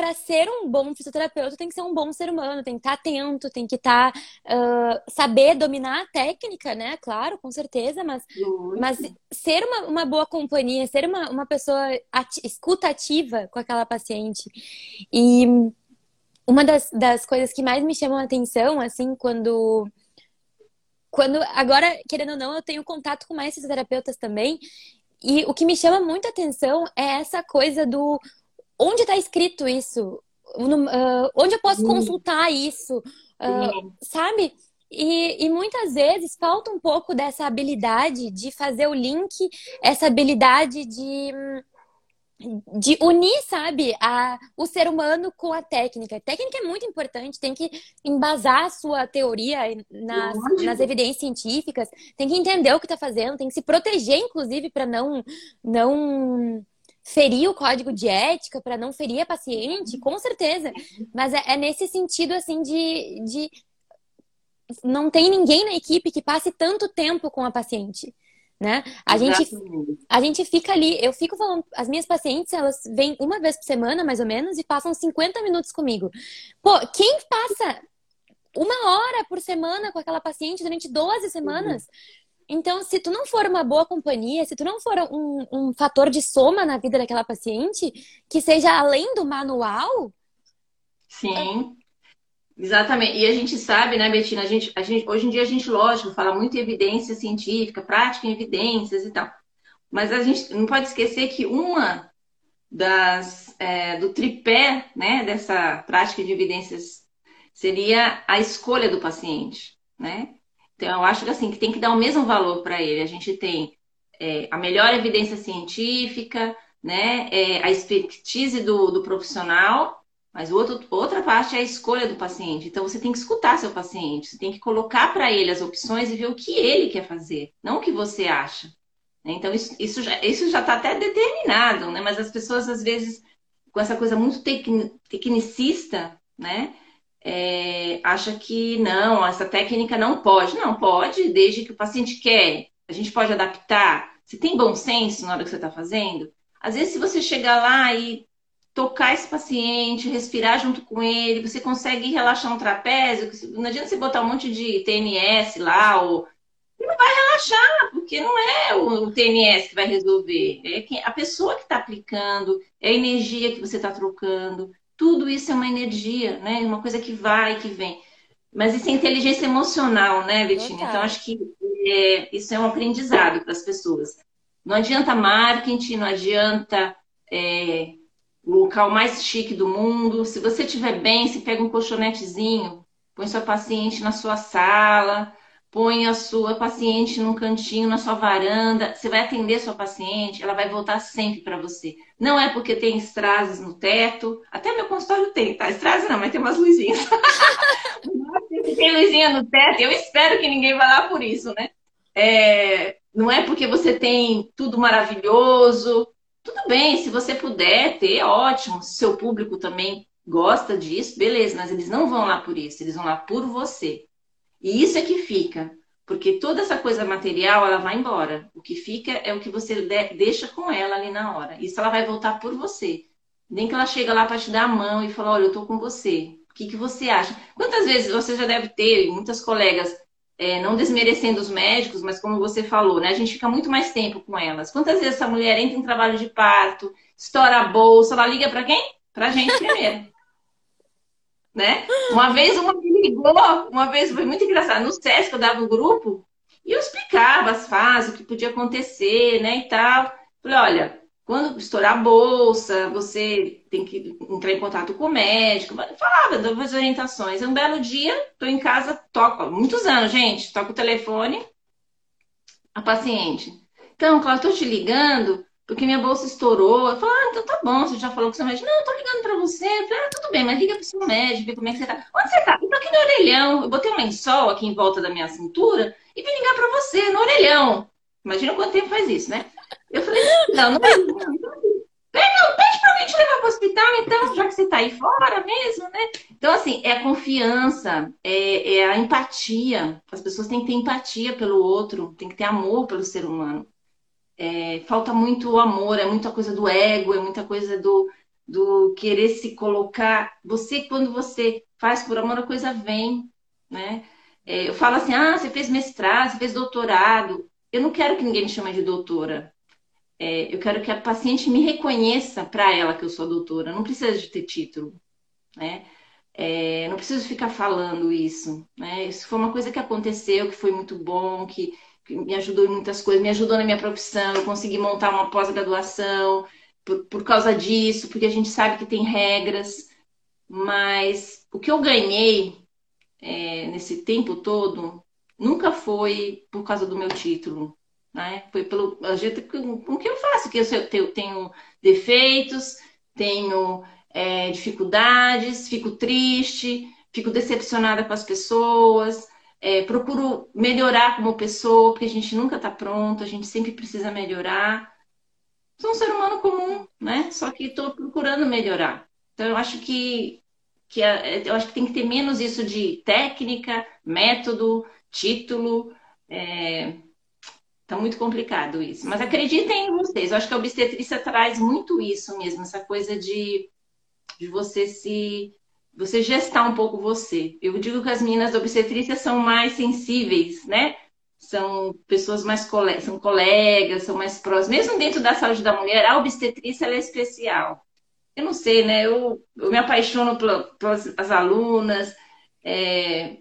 [SPEAKER 1] para ser um bom fisioterapeuta tem que ser um bom ser humano, tem que estar tá atento, tem que estar tá, uh, saber dominar a técnica, né? Claro, com certeza, mas, mas ser uma, uma boa companhia, ser uma, uma pessoa ati escuta ativa com aquela paciente. E uma das, das coisas que mais me chamam a atenção, assim, quando quando agora, querendo ou não, eu tenho contato com mais fisioterapeutas também. E o que me chama muita atenção é essa coisa do onde está escrito isso? No, uh, onde eu posso consultar isso? Uh, sabe? E, e, muitas vezes falta um pouco dessa habilidade de fazer o link, essa habilidade de, de unir, sabe, a, o ser humano com a técnica. A técnica é muito importante, tem que embasar a sua teoria nas, nas evidências científicas, tem que entender o que está fazendo, tem que se proteger, inclusive, para não, não ferir o código de ética, para não ferir a paciente, com certeza. Mas é, é, nesse sentido, assim, de, de. Não tem ninguém na equipe que passe tanto tempo com a paciente. Né? A gente, a gente fica ali, eu fico falando, as minhas pacientes, elas vêm uma vez por semana, mais ou menos, e passam 50 minutos comigo. Pô, quem passa uma hora por semana com aquela paciente durante 12 semanas? Uhum. Então, se tu não for uma boa companhia, se tu não for um, um fator de soma na vida daquela paciente, que seja além do manual.
[SPEAKER 2] Sim. Exatamente. E a gente sabe, né, Betina, a gente, a gente, hoje em dia a gente, lógico, fala muito em evidência científica, prática em evidências e tal. Mas a gente não pode esquecer que uma das é, do tripé né, dessa prática de evidências seria a escolha do paciente, né? Então, eu acho que assim, que tem que dar o mesmo valor para ele. A gente tem é, a melhor evidência científica, né? É, a expertise do, do profissional, mas outro, outra parte é a escolha do paciente. Então, você tem que escutar seu paciente, você tem que colocar para ele as opções e ver o que ele quer fazer, não o que você acha. Né? Então, isso, isso já está tá até determinado, né? Mas as pessoas, às vezes, com essa coisa muito tecnicista, né? É, acha que não, essa técnica não pode. Não, pode, desde que o paciente quer. A gente pode adaptar. Se tem bom senso na hora que você está fazendo, às vezes se você chegar lá e tocar esse paciente, respirar junto com ele, você consegue relaxar um trapézio, não adianta você botar um monte de TNS lá, ou não vai relaxar, porque não é o TNS que vai resolver, é a pessoa que está aplicando, é a energia que você está trocando, tudo isso é uma energia, né? Uma coisa que vai, que vem. Mas isso é inteligência emocional, né, Betina? Então, acho que é, isso é um aprendizado para as pessoas. Não adianta marketing, não adianta é, o local mais chique do mundo. Se você estiver bem, se pega um colchonetezinho, põe sua paciente na sua sala, põe a sua paciente num cantinho na sua varanda. Você vai atender sua paciente, ela vai voltar sempre para você. Não é porque tem strases no teto, até meu consultório tem, tá? Strases não, mas tem umas luzinhas. tem luzinha no teto, eu espero que ninguém vá lá por isso, né? É, não é porque você tem tudo maravilhoso. Tudo bem, se você puder ter, ótimo. Se seu público também gosta disso, beleza, mas eles não vão lá por isso, eles vão lá por você. E isso é que fica, porque toda essa coisa material, ela vai embora. O que fica é o que você deixa com ela ali na hora. Isso ela vai voltar por você. Nem que ela chega lá para te dar a mão e falar, olha, eu tô com você. O que, que você acha? Quantas vezes você já deve ter, muitas colegas, é, não desmerecendo os médicos, mas como você falou, né? A gente fica muito mais tempo com elas. Quantas vezes essa mulher entra em trabalho de parto, estoura a bolsa, ela liga para quem? Pra gente primeiro. Né? Uma vez uma me ligou, uma vez foi muito engraçado, no SESC eu dava um grupo e eu explicava as fases, o que podia acontecer, né, e tal. Falei, olha, quando estourar a bolsa, você tem que entrar em contato com o médico. Falava, dava as orientações. Um belo dia, estou em casa, toco, muitos anos, gente, toco o telefone, a paciente. Então, Cláudia, estou te ligando porque minha bolsa estourou. Eu falei, ah, então tá bom, você já falou com o seu médico. Não, eu tô ligando pra você. Eu falei, ah, tudo bem, mas liga pro seu médico, vê como é que você tá. Onde você tá? Eu tô aqui no orelhão. Eu botei um lençol aqui em volta da minha cintura e vim ligar pra você, no orelhão. Imagina quanto tempo faz isso, né? Eu falei, não, não é isso. Não, pede pra alguém te levar pro hospital, então, já que você tá aí fora mesmo, né? Então, assim, é a confiança, é, é, a empatia. As pessoas têm que ter empatia pelo outro, tem que ter amor pelo ser humano. É, falta muito amor, é muita coisa do ego, é muita coisa do, do querer se colocar. Você, quando você faz por amor, a coisa vem, né? É, eu falo assim, ah, você fez mestrado, você fez doutorado. Eu não quero que ninguém me chame de doutora. É, eu quero que a paciente me reconheça para ela que eu sou doutora. Não precisa de ter título, né? É, não preciso ficar falando isso, né? Isso foi uma coisa que aconteceu, que foi muito bom, que, me ajudou em muitas coisas, me ajudou na minha profissão, eu consegui montar uma pós-graduação por, por causa disso, porque a gente sabe que tem regras, mas o que eu ganhei é, nesse tempo todo nunca foi por causa do meu título, né? Foi pelo jeito com que eu faço, que eu tenho defeitos, tenho é, dificuldades, fico triste, fico decepcionada com as pessoas, é, procuro melhorar como pessoa, porque a gente nunca está pronto, a gente sempre precisa melhorar. Sou um ser humano comum, né? Só que estou procurando melhorar. Então eu acho que, que eu acho que tem que ter menos isso de técnica, método, título. É, Tá muito complicado isso. Mas acreditem em vocês. Eu acho que a obstetrícia traz muito isso mesmo, essa coisa de, de você se. Você gestar um pouco você. Eu digo que as meninas da obstetrícia são mais sensíveis, né? São pessoas mais colegas, são colegas, são mais próximas. Mesmo dentro da saúde da mulher, a obstetrícia é especial. Eu não sei, né? Eu, eu me apaixono pelas, alunas. É,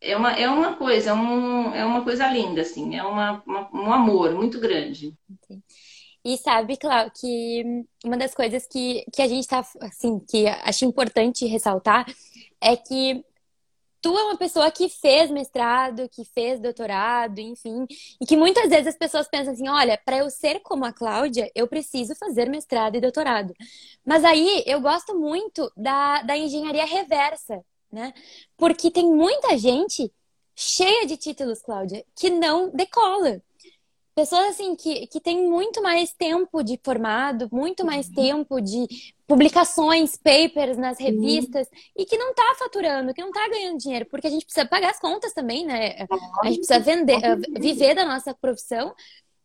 [SPEAKER 2] é uma, é uma coisa, é, um, é uma coisa linda, assim, é uma, uma, um amor muito grande.
[SPEAKER 1] E sabe, Cláudio, que uma das coisas que, que a gente tá, assim, que acho importante ressaltar é que tu é uma pessoa que fez mestrado, que fez doutorado, enfim, e que muitas vezes as pessoas pensam assim, olha, para eu ser como a Cláudia, eu preciso fazer mestrado e doutorado. Mas aí eu gosto muito da, da engenharia reversa, né? Porque tem muita gente cheia de títulos, Cláudia, que não decola. Pessoas assim que, que têm muito mais tempo de formado, muito mais uhum. tempo de publicações, papers nas revistas uhum. e que não está faturando, que não está ganhando dinheiro, porque a gente precisa pagar as contas também, né? A gente precisa vender, viver da nossa profissão.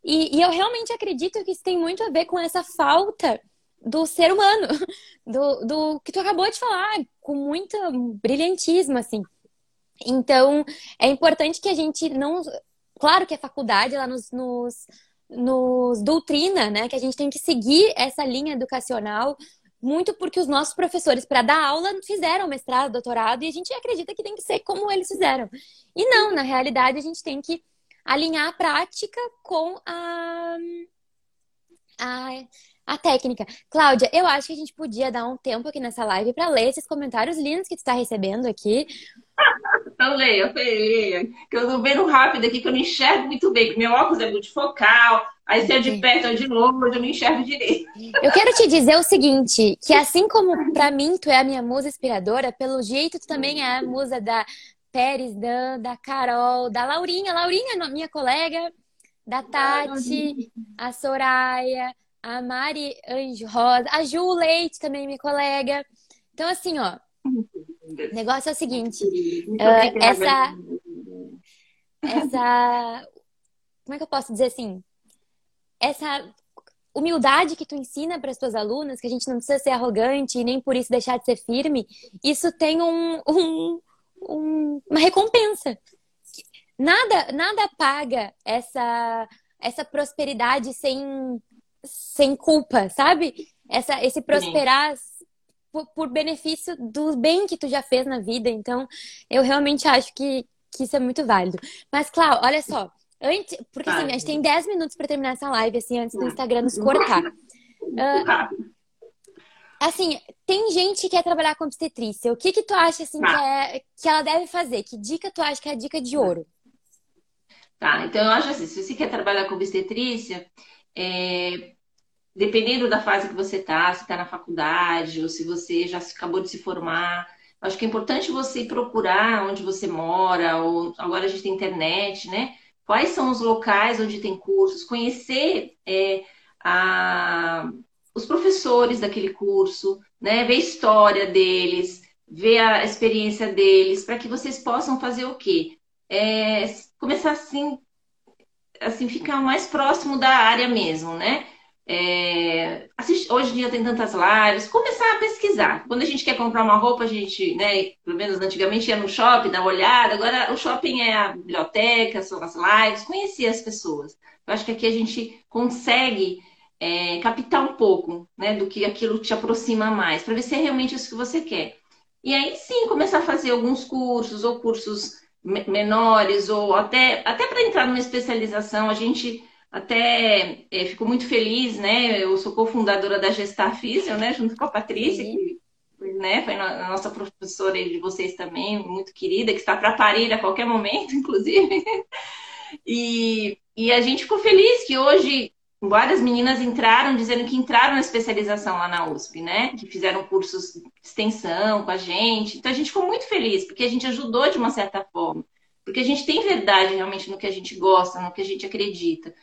[SPEAKER 1] E, e eu realmente acredito que isso tem muito a ver com essa falta do ser humano, do, do que tu acabou de falar, com muito brilhantismo, assim. Então, é importante que a gente não. Claro que a faculdade ela nos, nos, nos doutrina, né? Que a gente tem que seguir essa linha educacional muito porque os nossos professores, para dar aula, fizeram mestrado, doutorado, e a gente acredita que tem que ser como eles fizeram. E não, na realidade, a gente tem que alinhar a prática com a, a, a técnica. Cláudia, eu acho que a gente podia dar um tempo aqui nessa live para ler esses comentários lindos que tu está recebendo aqui.
[SPEAKER 2] Então leia, leia. Que eu tô vendo rápido aqui, que eu não enxergo muito bem. Meu óculos é multifocal, aí se é de perto ou de longe, eu não enxergo direito.
[SPEAKER 1] Eu quero te dizer o seguinte, que assim como para mim tu é a minha musa inspiradora, pelo jeito tu também é a musa da Pérez, Dan, da Carol, da Laurinha. Laurinha, minha colega, da Tati, a Soraya, a Mari Anjo Rosa, a Ju Leite também, minha colega. Então, assim, ó, o negócio é o seguinte: uh, essa. Essa. Como é que eu posso dizer assim? Essa humildade que tu ensina para as tuas alunas, que a gente não precisa ser arrogante e nem por isso deixar de ser firme, isso tem um, um, um, uma recompensa. Nada, nada paga essa, essa prosperidade sem, sem culpa, sabe? Essa, esse prosperar por, por, benefício do bem que tu já fez na vida. Então, eu realmente acho que, que isso é muito válido. Mas, Clau, olha só. Antes, porque assim, a gente tem 10 minutos para terminar essa live, assim, antes do Instagram nos cortar. Uh, assim, tem gente que quer trabalhar com obstetrícia. O que que tu acha, assim, que, é, que ela deve fazer? Que dica tu acha que é a dica de ouro?
[SPEAKER 2] Tá, então eu acho assim, se você quer trabalhar com obstetrícia, é, dependendo da fase que você está, se está na faculdade ou se você já acabou de se formar, acho que é importante você procurar onde você mora, ou agora a gente tem internet, né? Quais são os locais onde tem cursos, conhecer é, a, os professores daquele curso, né? Ver a história deles, ver a experiência deles, para que vocês possam fazer o quê? É, começar assim, assim, ficar mais próximo da área mesmo, né? É, hoje em dia tem tantas lives, começar a pesquisar. Quando a gente quer comprar uma roupa, a gente, né, pelo menos antigamente ia no shopping, dar uma olhada, agora o shopping é a biblioteca, são as lives, conhecer as pessoas. Eu acho que aqui a gente consegue é, captar um pouco né, do que aquilo te aproxima mais, para ver se é realmente isso que você quer. E aí sim começar a fazer alguns cursos, ou cursos menores, ou até, até para entrar numa especialização, a gente até é, fico muito feliz, né? Eu sou cofundadora da Gestar Físio, né? Junto com a Patrícia, que né, foi a nossa professora de vocês também, muito querida, que está para parir a qualquer momento, inclusive. E, e a gente ficou feliz que hoje várias meninas entraram dizendo que entraram na especialização lá na USP, né? Que fizeram cursos de extensão com a gente. Então a gente ficou muito feliz, porque a gente ajudou de uma certa forma. Porque a gente tem verdade realmente no que a gente gosta, no que a gente acredita.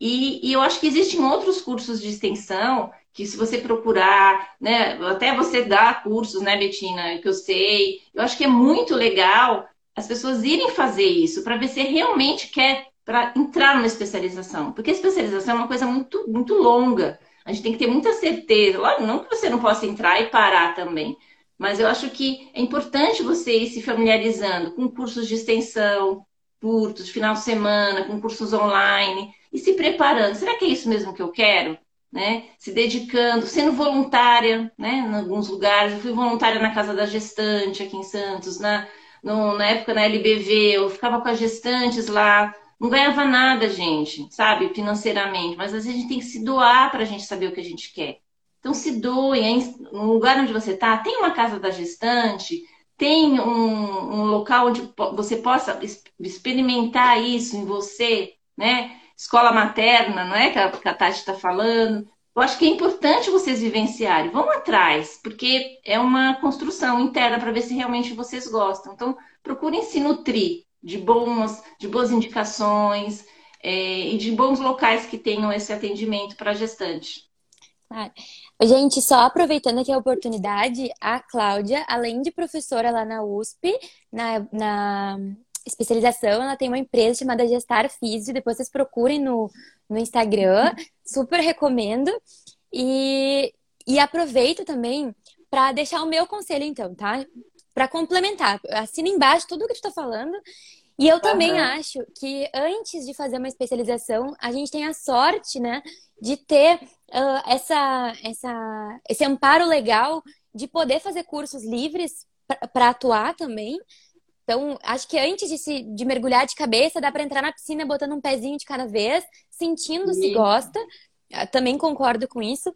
[SPEAKER 2] E, e, eu acho que existem outros cursos de extensão que, se você procurar, né, até você dá cursos, né, Betina, que eu sei, eu acho que é muito legal as pessoas irem fazer isso para ver se realmente quer para entrar numa especialização. Porque a especialização é uma coisa muito, muito longa. A gente tem que ter muita certeza. Lógico, não que você não possa entrar e parar também. Mas eu acho que é importante você ir se familiarizando com cursos de extensão, curtos, final de semana, com cursos online e se preparando. Será que é isso mesmo que eu quero? Né? Se dedicando, sendo voluntária, né? Em alguns lugares. Eu fui voluntária na Casa da Gestante, aqui em Santos, na, no, na época na LBV, eu ficava com as gestantes lá. Não ganhava nada, gente, sabe, financeiramente, mas às vezes a gente tem que se doar para a gente saber o que a gente quer. Então se doe, no lugar onde você está, tem uma casa da gestante, tem um, um local onde você possa experimentar isso em você, né? escola materna, não é? Que a, que a Tati está falando. Eu acho que é importante vocês vivenciarem. Vão atrás, porque é uma construção interna para ver se realmente vocês gostam. Então, procurem se nutrir de, bons, de boas indicações é, e de bons locais que tenham esse atendimento para gestante.
[SPEAKER 1] Claro. Gente, só aproveitando aqui a oportunidade, a Cláudia, além de professora lá na USP, na, na especialização, ela tem uma empresa chamada Gestar Físio, depois vocês procurem no, no Instagram, super recomendo. E, E aproveito também para deixar o meu conselho, então, tá? Para complementar. Assina embaixo tudo o que tu tá falando. E eu também uhum. acho que antes de fazer uma especialização, a gente tem a sorte, né, de ter uh, essa, essa, esse amparo legal de poder fazer cursos livres para atuar também. Então, acho que antes de, se, de mergulhar de cabeça, dá para entrar na piscina botando um pezinho de cada vez, sentindo se gosta. Eu também concordo com isso.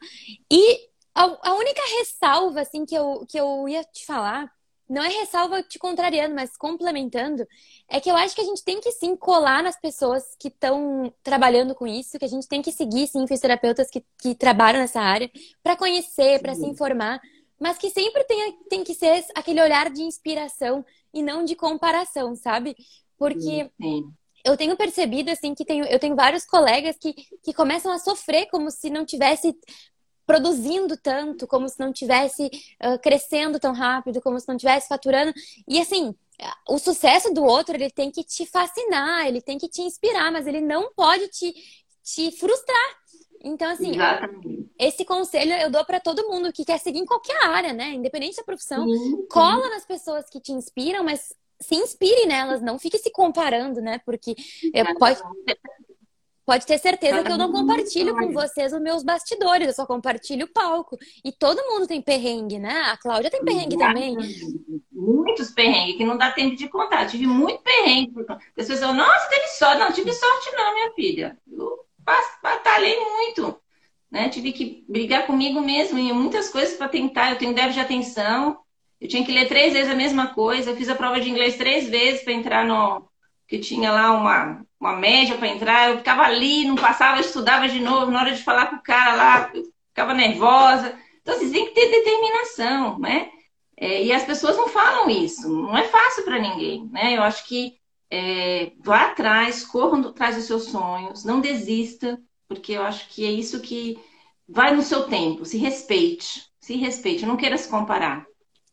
[SPEAKER 1] E a, a, única ressalva, assim, que eu, que eu ia te falar, não é ressalva te contrariando, mas complementando, é que eu acho que a gente tem que sim colar nas pessoas que estão trabalhando com isso, que a gente tem que seguir, sim, fisioterapeutas que, que trabalham nessa área, para conhecer, para se informar, mas que sempre tem, tem que ser aquele olhar de inspiração e não de comparação, sabe? Porque. Sim eu tenho percebido assim que tenho, eu tenho vários colegas que, que começam a sofrer como se não tivesse produzindo tanto, como se não tivesse uh, crescendo tão rápido, como se não tivesse faturando. E assim, o sucesso do outro, ele tem que te fascinar, ele tem que te inspirar, mas ele não pode te, te frustrar. Então, assim, Exatamente. esse conselho eu dou para todo mundo que quer seguir em qualquer área, né? Independente da profissão. Sim, Cola nas pessoas que te inspiram, mas se inspire nelas, não fique se comparando, né? Porque pode, Pode ter certeza que eu não compartilho com vocês os meus bastidores, eu só compartilho o palco. E todo mundo tem perrengue, né? A Cláudia tem perrengue também.
[SPEAKER 2] Muitos perrengues, que não dá tempo de contar. Tive muito perrengue. As pessoas falam, nossa, teve sorte. Não, tive sorte não, minha filha. Eu batalhei muito. Né? Tive que brigar comigo mesmo em muitas coisas para tentar. Eu tenho déficit de atenção. Eu tinha que ler três vezes a mesma coisa. Eu fiz a prova de inglês três vezes para entrar no, que tinha lá uma, uma média para entrar, eu ficava ali, não passava, estudava de novo, na hora de falar com o cara lá, eu ficava nervosa. Então, assim, tem que ter determinação, né? É, e as pessoas não falam isso, não é fácil para ninguém, né? Eu acho que é, vá atrás, corra atrás dos seus sonhos, não desista, porque eu acho que é isso que vai no seu tempo, se respeite, se respeite, não queira se comparar.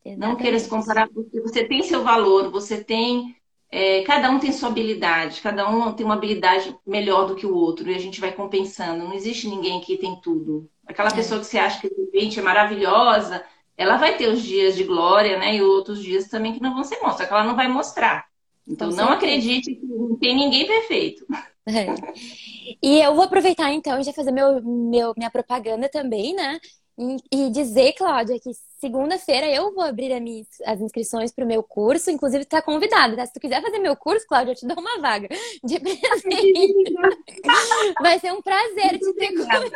[SPEAKER 2] Exatamente. Não queira se comparar porque você tem seu valor, você tem é, cada um tem sua habilidade, cada um tem uma habilidade melhor do que o outro e a gente vai compensando. Não existe ninguém que tem tudo. Aquela é. pessoa que você acha que de é maravilhosa, ela vai ter os dias de glória, né? E outros dias também que não vão ser bons, só que ela não vai mostrar. Então, não acredite que não tem ninguém perfeito.
[SPEAKER 1] É. E eu vou aproveitar então e já fazer meu, meu, minha propaganda também, né? E, dizer, Cláudia, que segunda-feira eu vou abrir as inscrições para o meu curso. Inclusive, está convidada. Tá? Se tu quiser fazer meu curso, Cláudia, eu te dou uma vaga de presente. Vai ser um prazer te ter comigo.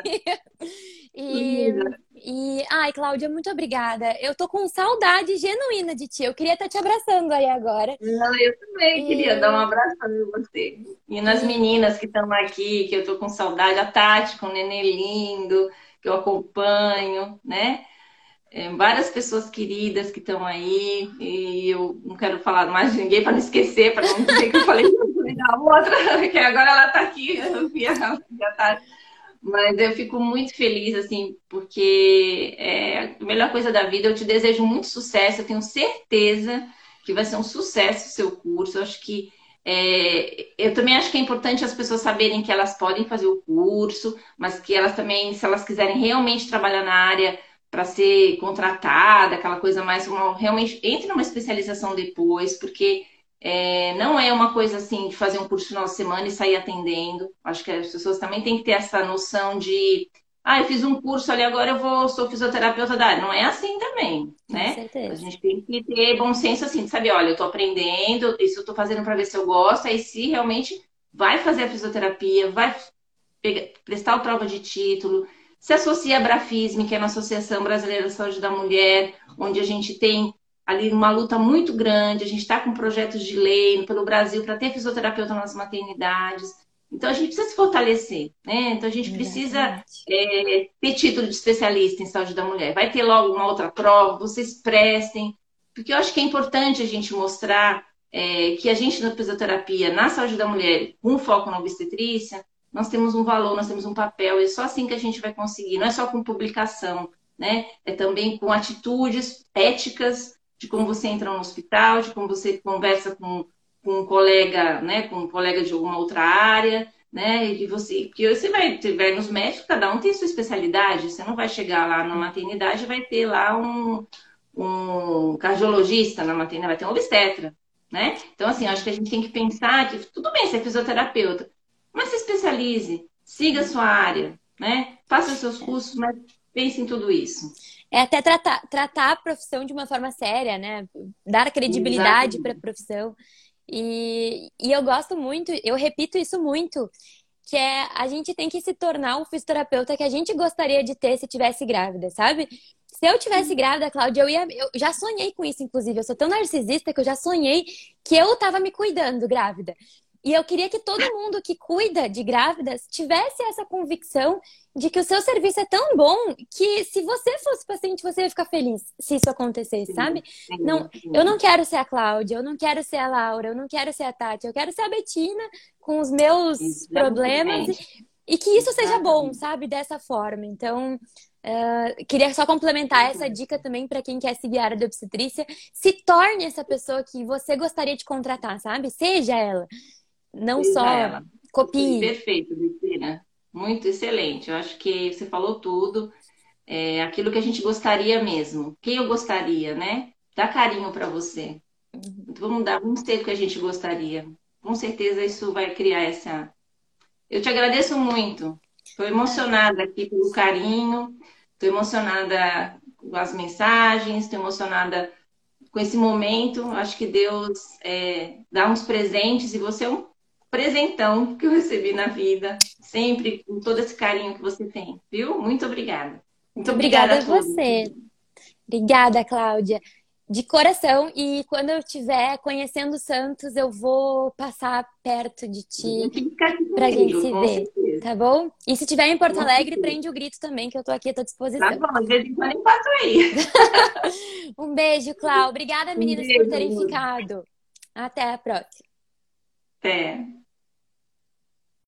[SPEAKER 1] E, e, ai, Cláudia, muito obrigada. Eu tô com saudade genuína de ti. Eu queria estar te abraçando aí agora.
[SPEAKER 2] Não, eu também e... queria dar um abraço em você. E nas meninas que estão aqui, que eu tô com saudade, a Tati com o nenê lindo que eu acompanho, né? É, várias pessoas queridas que estão aí, e eu não quero falar mais de ninguém para não esquecer, para não dizer que eu falei da outra, que agora ela está aqui, já tá. Mas eu fico muito feliz, assim, porque é a melhor coisa da vida. Eu te desejo muito sucesso, eu tenho certeza que vai ser um sucesso o seu curso. Eu acho que é, eu também acho que é importante as pessoas saberem que elas podem fazer o curso, mas que elas também, se elas quiserem realmente trabalhar na área para ser contratada, aquela coisa mais, uma, realmente entre numa especialização depois, porque é, não é uma coisa assim de fazer um curso final de semana e sair atendendo. Acho que as pessoas também têm que ter essa noção de ah, eu fiz um curso ali, agora eu vou, sou fisioterapeuta da área. Não é assim também, né? Com certeza. A gente tem que ter bom senso assim, de saber, olha, eu tô aprendendo, isso eu tô fazendo para ver se eu gosto, aí se realmente vai fazer a fisioterapia, vai pegar, prestar a prova de título, se associa à Brafisme, que é uma Associação Brasileira da Saúde da Mulher, onde a gente tem ali uma luta muito grande, a gente está com projetos de lei pelo Brasil para ter fisioterapeuta nas maternidades. Então a gente precisa se fortalecer, né? Então a gente precisa é, ter título de especialista em saúde da mulher. Vai ter logo uma outra prova, vocês prestem, porque eu acho que é importante a gente mostrar é, que a gente na fisioterapia, na saúde da mulher, com foco na obstetrícia, nós temos um valor, nós temos um papel, e é só assim que a gente vai conseguir, não é só com publicação, né? É também com atitudes éticas de como você entra no hospital, de como você conversa com com um colega, né, com um colega de alguma outra área, né? E você, porque você vai, você vai nos médicos, cada um tem sua especialidade. Você não vai chegar lá na maternidade e vai ter lá um, um cardiologista na maternidade, vai ter um obstetra, né? Então, assim, acho que a gente tem que pensar que tudo bem ser fisioterapeuta, mas se especialize, siga a sua área, né? Faça os seus cursos, mas pense em tudo isso.
[SPEAKER 1] É até tratar, tratar a profissão de uma forma séria, né? Dar credibilidade para a profissão. E, e eu gosto muito, eu repito isso muito, que é a gente tem que se tornar o fisioterapeuta que a gente gostaria de ter se tivesse grávida, sabe? Se eu tivesse grávida, Cláudia, eu ia. Eu já sonhei com isso, inclusive. Eu sou tão narcisista que eu já sonhei que eu tava me cuidando grávida. E eu queria que todo mundo que cuida de grávidas tivesse essa convicção de que o seu serviço é tão bom que se você fosse paciente, você ia ficar feliz se isso acontecesse, sabe? Não, eu não quero ser a Cláudia, eu não quero ser a Laura, eu não quero ser a Tati, eu quero ser a Betina com os meus Exatamente. problemas e, que isso seja bom, sabe? Dessa forma. Então, uh, queria só complementar essa dica também para quem quer seguir a área de obstetrícia. Se torne essa pessoa que você gostaria de contratar, sabe? Seja ela. Não só ela. copie.
[SPEAKER 2] Perfeito, Cristina. Muito excelente. Eu acho que você falou tudo. É aquilo que a gente gostaria mesmo. Quem eu gostaria, né? Dá carinho para você. Uhum. Vamos dar, vamos ter o que a gente gostaria. Com certeza isso vai criar essa. Eu te agradeço muito. Estou emocionada aqui pelo carinho. Estou emocionada com as mensagens. Estou emocionada com esse momento. Acho que Deus é, dá uns presentes e você é um presentão que eu recebi na vida, sempre com todo esse carinho que você tem, viu? Muito obrigada.
[SPEAKER 1] Muito obrigada, obrigada a você. Obrigada, Cláudia. De coração, e quando eu estiver conhecendo Santos, eu vou passar perto de ti pra gente se ver, certeza. tá bom? E se tiver em Porto Alegre, prende o grito também, que eu tô aqui à tua disposição. Tá
[SPEAKER 2] bom, de vez em quando eu passo aí.
[SPEAKER 1] um beijo, Cláudia. Obrigada, meninas, um por terem ficado. Até a próxima.
[SPEAKER 2] É.